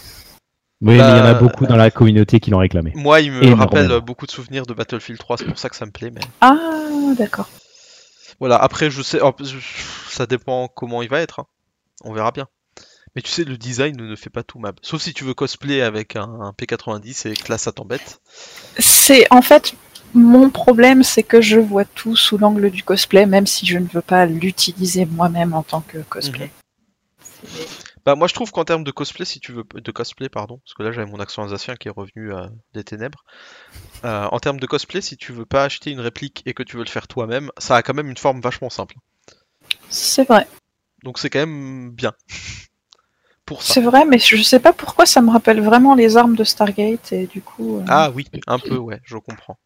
Oui, mais il y en a Bah, beaucoup dans la communauté qui l'ont réclamé. Moi, il me Énormément. rappelle euh, beaucoup de souvenirs de Battlefield 3, c'est pour ça que ça me plaît. Mais Ah, d'accord. voilà, après, je sais, oh, ça dépend comment il va être. hein. On verra bien. Mais tu sais, le design ne fait pas tout, Mab. Sauf si tu veux cosplay avec un, un P90 et que là, ça t'embête. C'est en fait mon problème, c'est que je vois tout sous l'angle du cosplay, même si je ne veux pas l'utiliser moi-même en tant que cosplay. Bah, moi, je trouve qu'en termes de cosplay, si tu veux, de cosplay, pardon, parce que là, j'avais mon accent alsacien qui est revenu euh, des ténèbres. Euh, en termes de cosplay, si tu veux pas acheter une réplique et que tu veux le faire toi-même, ça a quand même une forme vachement simple. C'est vrai, Donc, c'est quand même bien. [laughs] Pour ça. c'est vrai, mais je sais pas pourquoi ça me rappelle vraiment les armes de Stargate et du coup. euh, Ah oui, un peu, ouais, je comprends.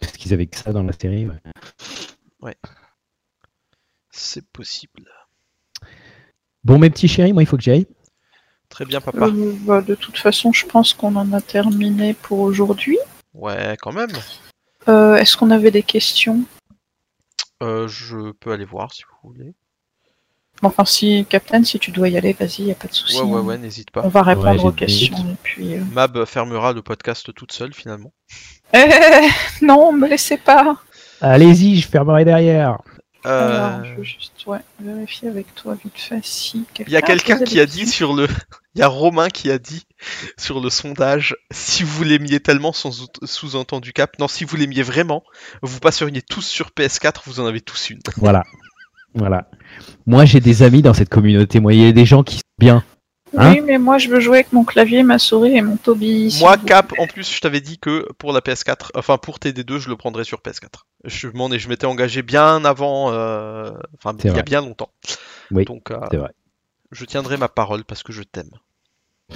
Parce qu'ils avaient que ça dans la série. ouais. C'est possible. Bon, mes petits chéris, moi, il faut que j'aille. Très bien, papa. euh, bah, de toute façon, je pense qu'on en a terminé pour aujourd'hui. Ouais, quand même. Euh, Est-ce qu'on avait des questions? Euh, je peux aller voir si vous voulez. Enfin, si Captain, si tu dois y aller, vas-y, y a pas de souci. Ouais, ouais, ouais, n'hésite On pas. va répondre aux questions et puis. euh, Mab fermera le podcast toute seule finalement. Eh, non, me laissez pas. Allez-y, je fermerai derrière. Euh, Alors, je veux juste ouais, vérifier avec toi vite fait si. Il y a quelqu'un qui a dit sur le. [laughs] Il y a Romain qui a dit sur le sondage si vous l'aimiez tellement sans sous-entendu cap. Non, si vous l'aimiez vraiment, vous passeriez tous sur PS4, vous en avez tous une. Voilà. Voilà. Moi, j'ai des amis dans cette communauté. Moi, il y a des gens qui sont bien. Hein oui, mais moi je veux jouer avec mon clavier, ma souris et mon Toby. Moi, Cap, en plus, je t'avais dit que pour la PS4, enfin pour TD2, je le prendrais sur PS4. Je m'en ai, je m'étais engagé bien avant, euh, enfin il y a bien longtemps. Oui, Donc, euh, c'est vrai. je tiendrai ma parole parce que je t'aime.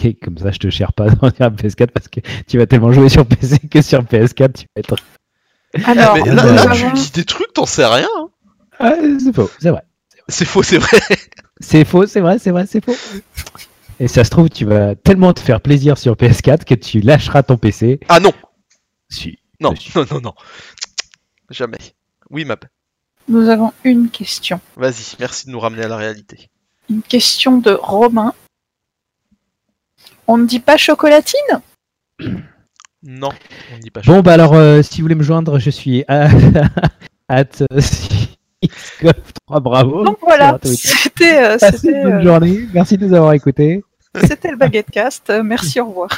Et comme ça, je te cherche pas [laughs] dans la PS4 parce que tu vas tellement jouer sur PC que sur PS4, tu vas être. Alors, Mais là, tu dis des trucs, t'en sais rien. hein. Ah, c'est faux, c'est vrai. C'est faux, c'est vrai. C'est faux, c'est vrai, c'est vrai, c'est faux. Et ça se trouve, tu vas tellement te faire plaisir sur PS4 que tu lâcheras ton PC. Ah non, Si. non, Si. non, non, non. Jamais. Oui, Mab. nous avons une question. Vas-y, merci de nous ramener à la réalité. Une question de Romain. On ne dit pas chocolatine? [clears throat] Non, on ne dit pas Bon, bah alors, euh, si vous voulez me joindre, je suis à, [laughs] at euh, Xcov3 Bravo. Donc voilà, c'était euh, une bonne euh, journée. Merci de nous avoir écoutés. c'était le Baguette Cast. Euh, Merci, au revoir.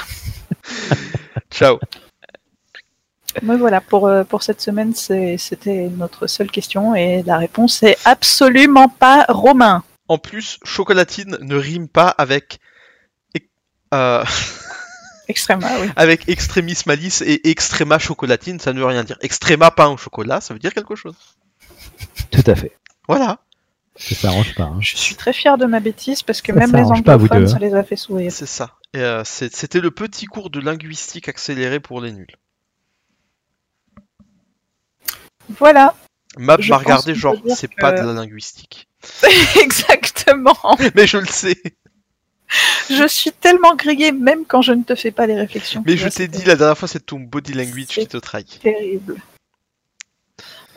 Ciao. [laughs] Mais voilà, pour, euh, pour cette semaine, c'était notre seule question et la réponse est absolument pas Romain. En plus, chocolatine ne rime pas avec. euh, [laughs] Extrêmement, oui. avec extremis malice et extrema chocolatine, ça ne veut rien dire. Extrema pain au chocolat, ça veut dire quelque chose. Tout à fait. Voilà, Ça s'arrange pas. hein. Je suis très fier de ma bêtise parce que Ça même les pas, anglophones, deux, ça hein. les a fait sourire. c'est ça. Euh, C'était le petit cours de linguistique accéléré pour les nuls. Voilà, Je m'a regardé genre, c'est que- pas de la linguistique. [laughs] [laughs] exactement. Mais je le sais. Je suis tellement grillée même quand je ne te fais pas les réflexions. Mais je t'ai dit la dernière fois, c'est ton body language qui te trahit. Terrible.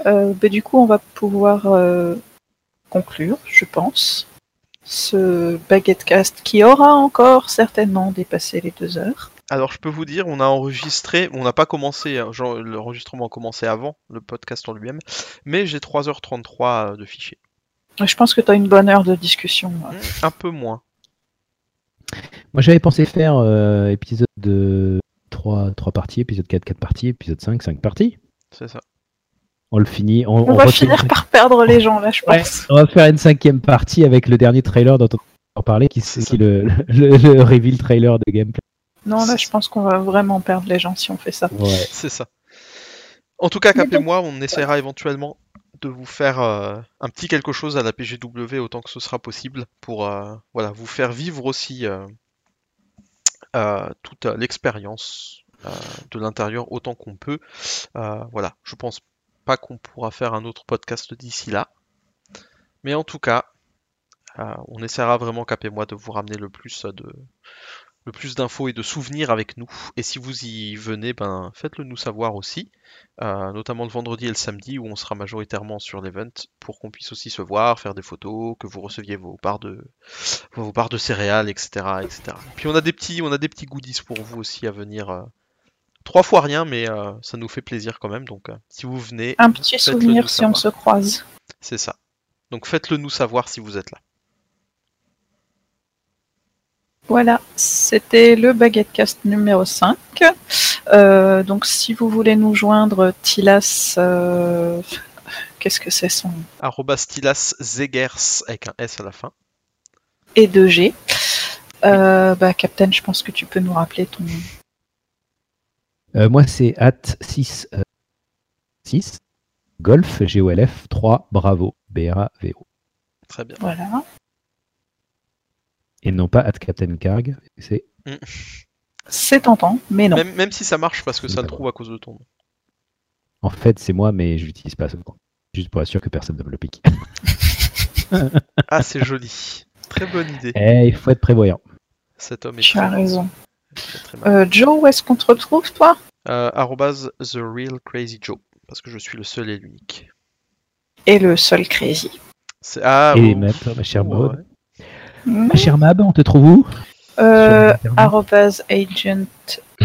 Euh, bah, du coup, on va pouvoir euh, conclure, je pense, ce baguette cast qui aura encore certainement dépassé les deux heures. Alors je peux vous dire, on a enregistré, on n'a pas commencé, hein, genre, l'enregistrement a commencé avant le podcast en lui-même, mais j'ai 3h33 de fichiers. Je pense que tu as une bonne heure de discussion. Mmh, un peu moins. Moi j'avais pensé faire euh, épisode de 3, 3 parties, épisode 4, 4 parties, épisode 5, 5 parties. C'est ça. On le finit. On, va finir par perdre les gens là, je pense. on va faire une cinquième partie avec le dernier trailer dont on parlait, qui est le, le, le, reveal trailer de gameplay. Non, là, je pense qu'on va vraiment perdre les gens si on fait ça. Ouais. C'est ça. En tout cas, Cap et moi, on essaiera éventuellement de vous faire euh, un petit quelque chose à la PGW autant que ce sera possible pour euh, voilà, vous faire vivre aussi euh, toute l'expérience de l'intérieur autant qu'on peut. voilà, je pense pas qu'on pourra faire un autre podcast d'ici là. Mais en tout cas, on essaiera vraiment, Cap et moi, de vous ramener le plus de, le plus d'infos et de souvenirs avec nous. Et si vous y venez, ben faites-le nous savoir aussi, euh, notamment le vendredi et le samedi où on sera majoritairement sur l'event pour qu'on puisse aussi se voir, faire des photos, que vous receviez vos barres de vos barres de céréales, etc., etc. Puis on a des petits on a des petits goodies pour vous aussi à venir. Euh, trois fois rien, mais euh, ça nous fait plaisir quand même. Donc si vous venez, un petit souvenir si on se croise. C'est ça. Donc faites-le nous savoir si vous êtes là. Voilà, c'était le Baguette Cast numéro 5. Euh, donc si vous voulez nous joindre, Tilas, euh, qu'est-ce que c'est son Arrobas Tilas Zegers avec un S à la fin. Et 2G. Euh, bah, Captain, je pense que tu peux nous rappeler ton moi c'est at 6, 6 Golf G-O-L-F 3 Bravo B-R-A-V-O. Très bien. Voilà. Et non pas at Captain Carg. C'est. Mm. C'est tentant, mais non. Même, si ça marche parce que ça le trouve à cause de ton nom. En fait, c'est moi, mais je l'utilise pas souvent. Juste pour assurer que personne ne me le pique. [laughs] ah, c'est joli. Très bonne idée. Eh, il faut être prévoyant. Cet homme est Tu as raison. Euh, Joe, où est-ce qu'on te retrouve, toi? Euh, The Real Crazy Joe. Parce que je suis le seul et l'unique. Et le seul crazy. Ah, et oh. ma chère Maud. Ma chère Mab, on te trouve où? Euh, agent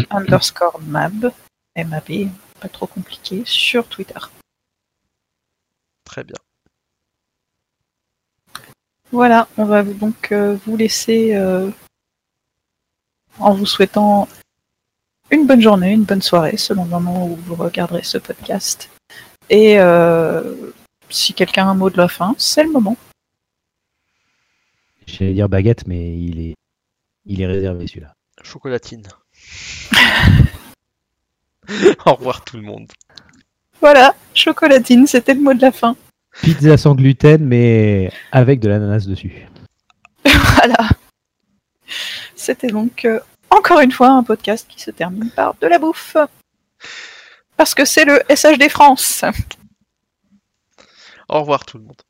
underscore mab, MAB, pas trop compliqué, sur Twitter. Très bien. Voilà, on va donc euh, vous laisser euh, en vous souhaitant une bonne journée, une bonne soirée, selon le moment où vous regarderez ce podcast. Et euh, si quelqu'un a un mot de la fin, c'est le moment. J'allais dire baguette, mais il est, il est réservé celui-là. Chocolatine. [laughs] Au revoir tout le monde. Voilà, chocolatine, c'était le mot de la fin. Pizza sans gluten, mais avec de l'ananas dessus. [laughs] voilà. C'était donc euh, encore une fois un podcast qui se termine par de la bouffe. Parce que c'est le SHD France. Au revoir tout le monde.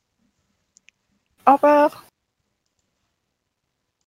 Au revoir.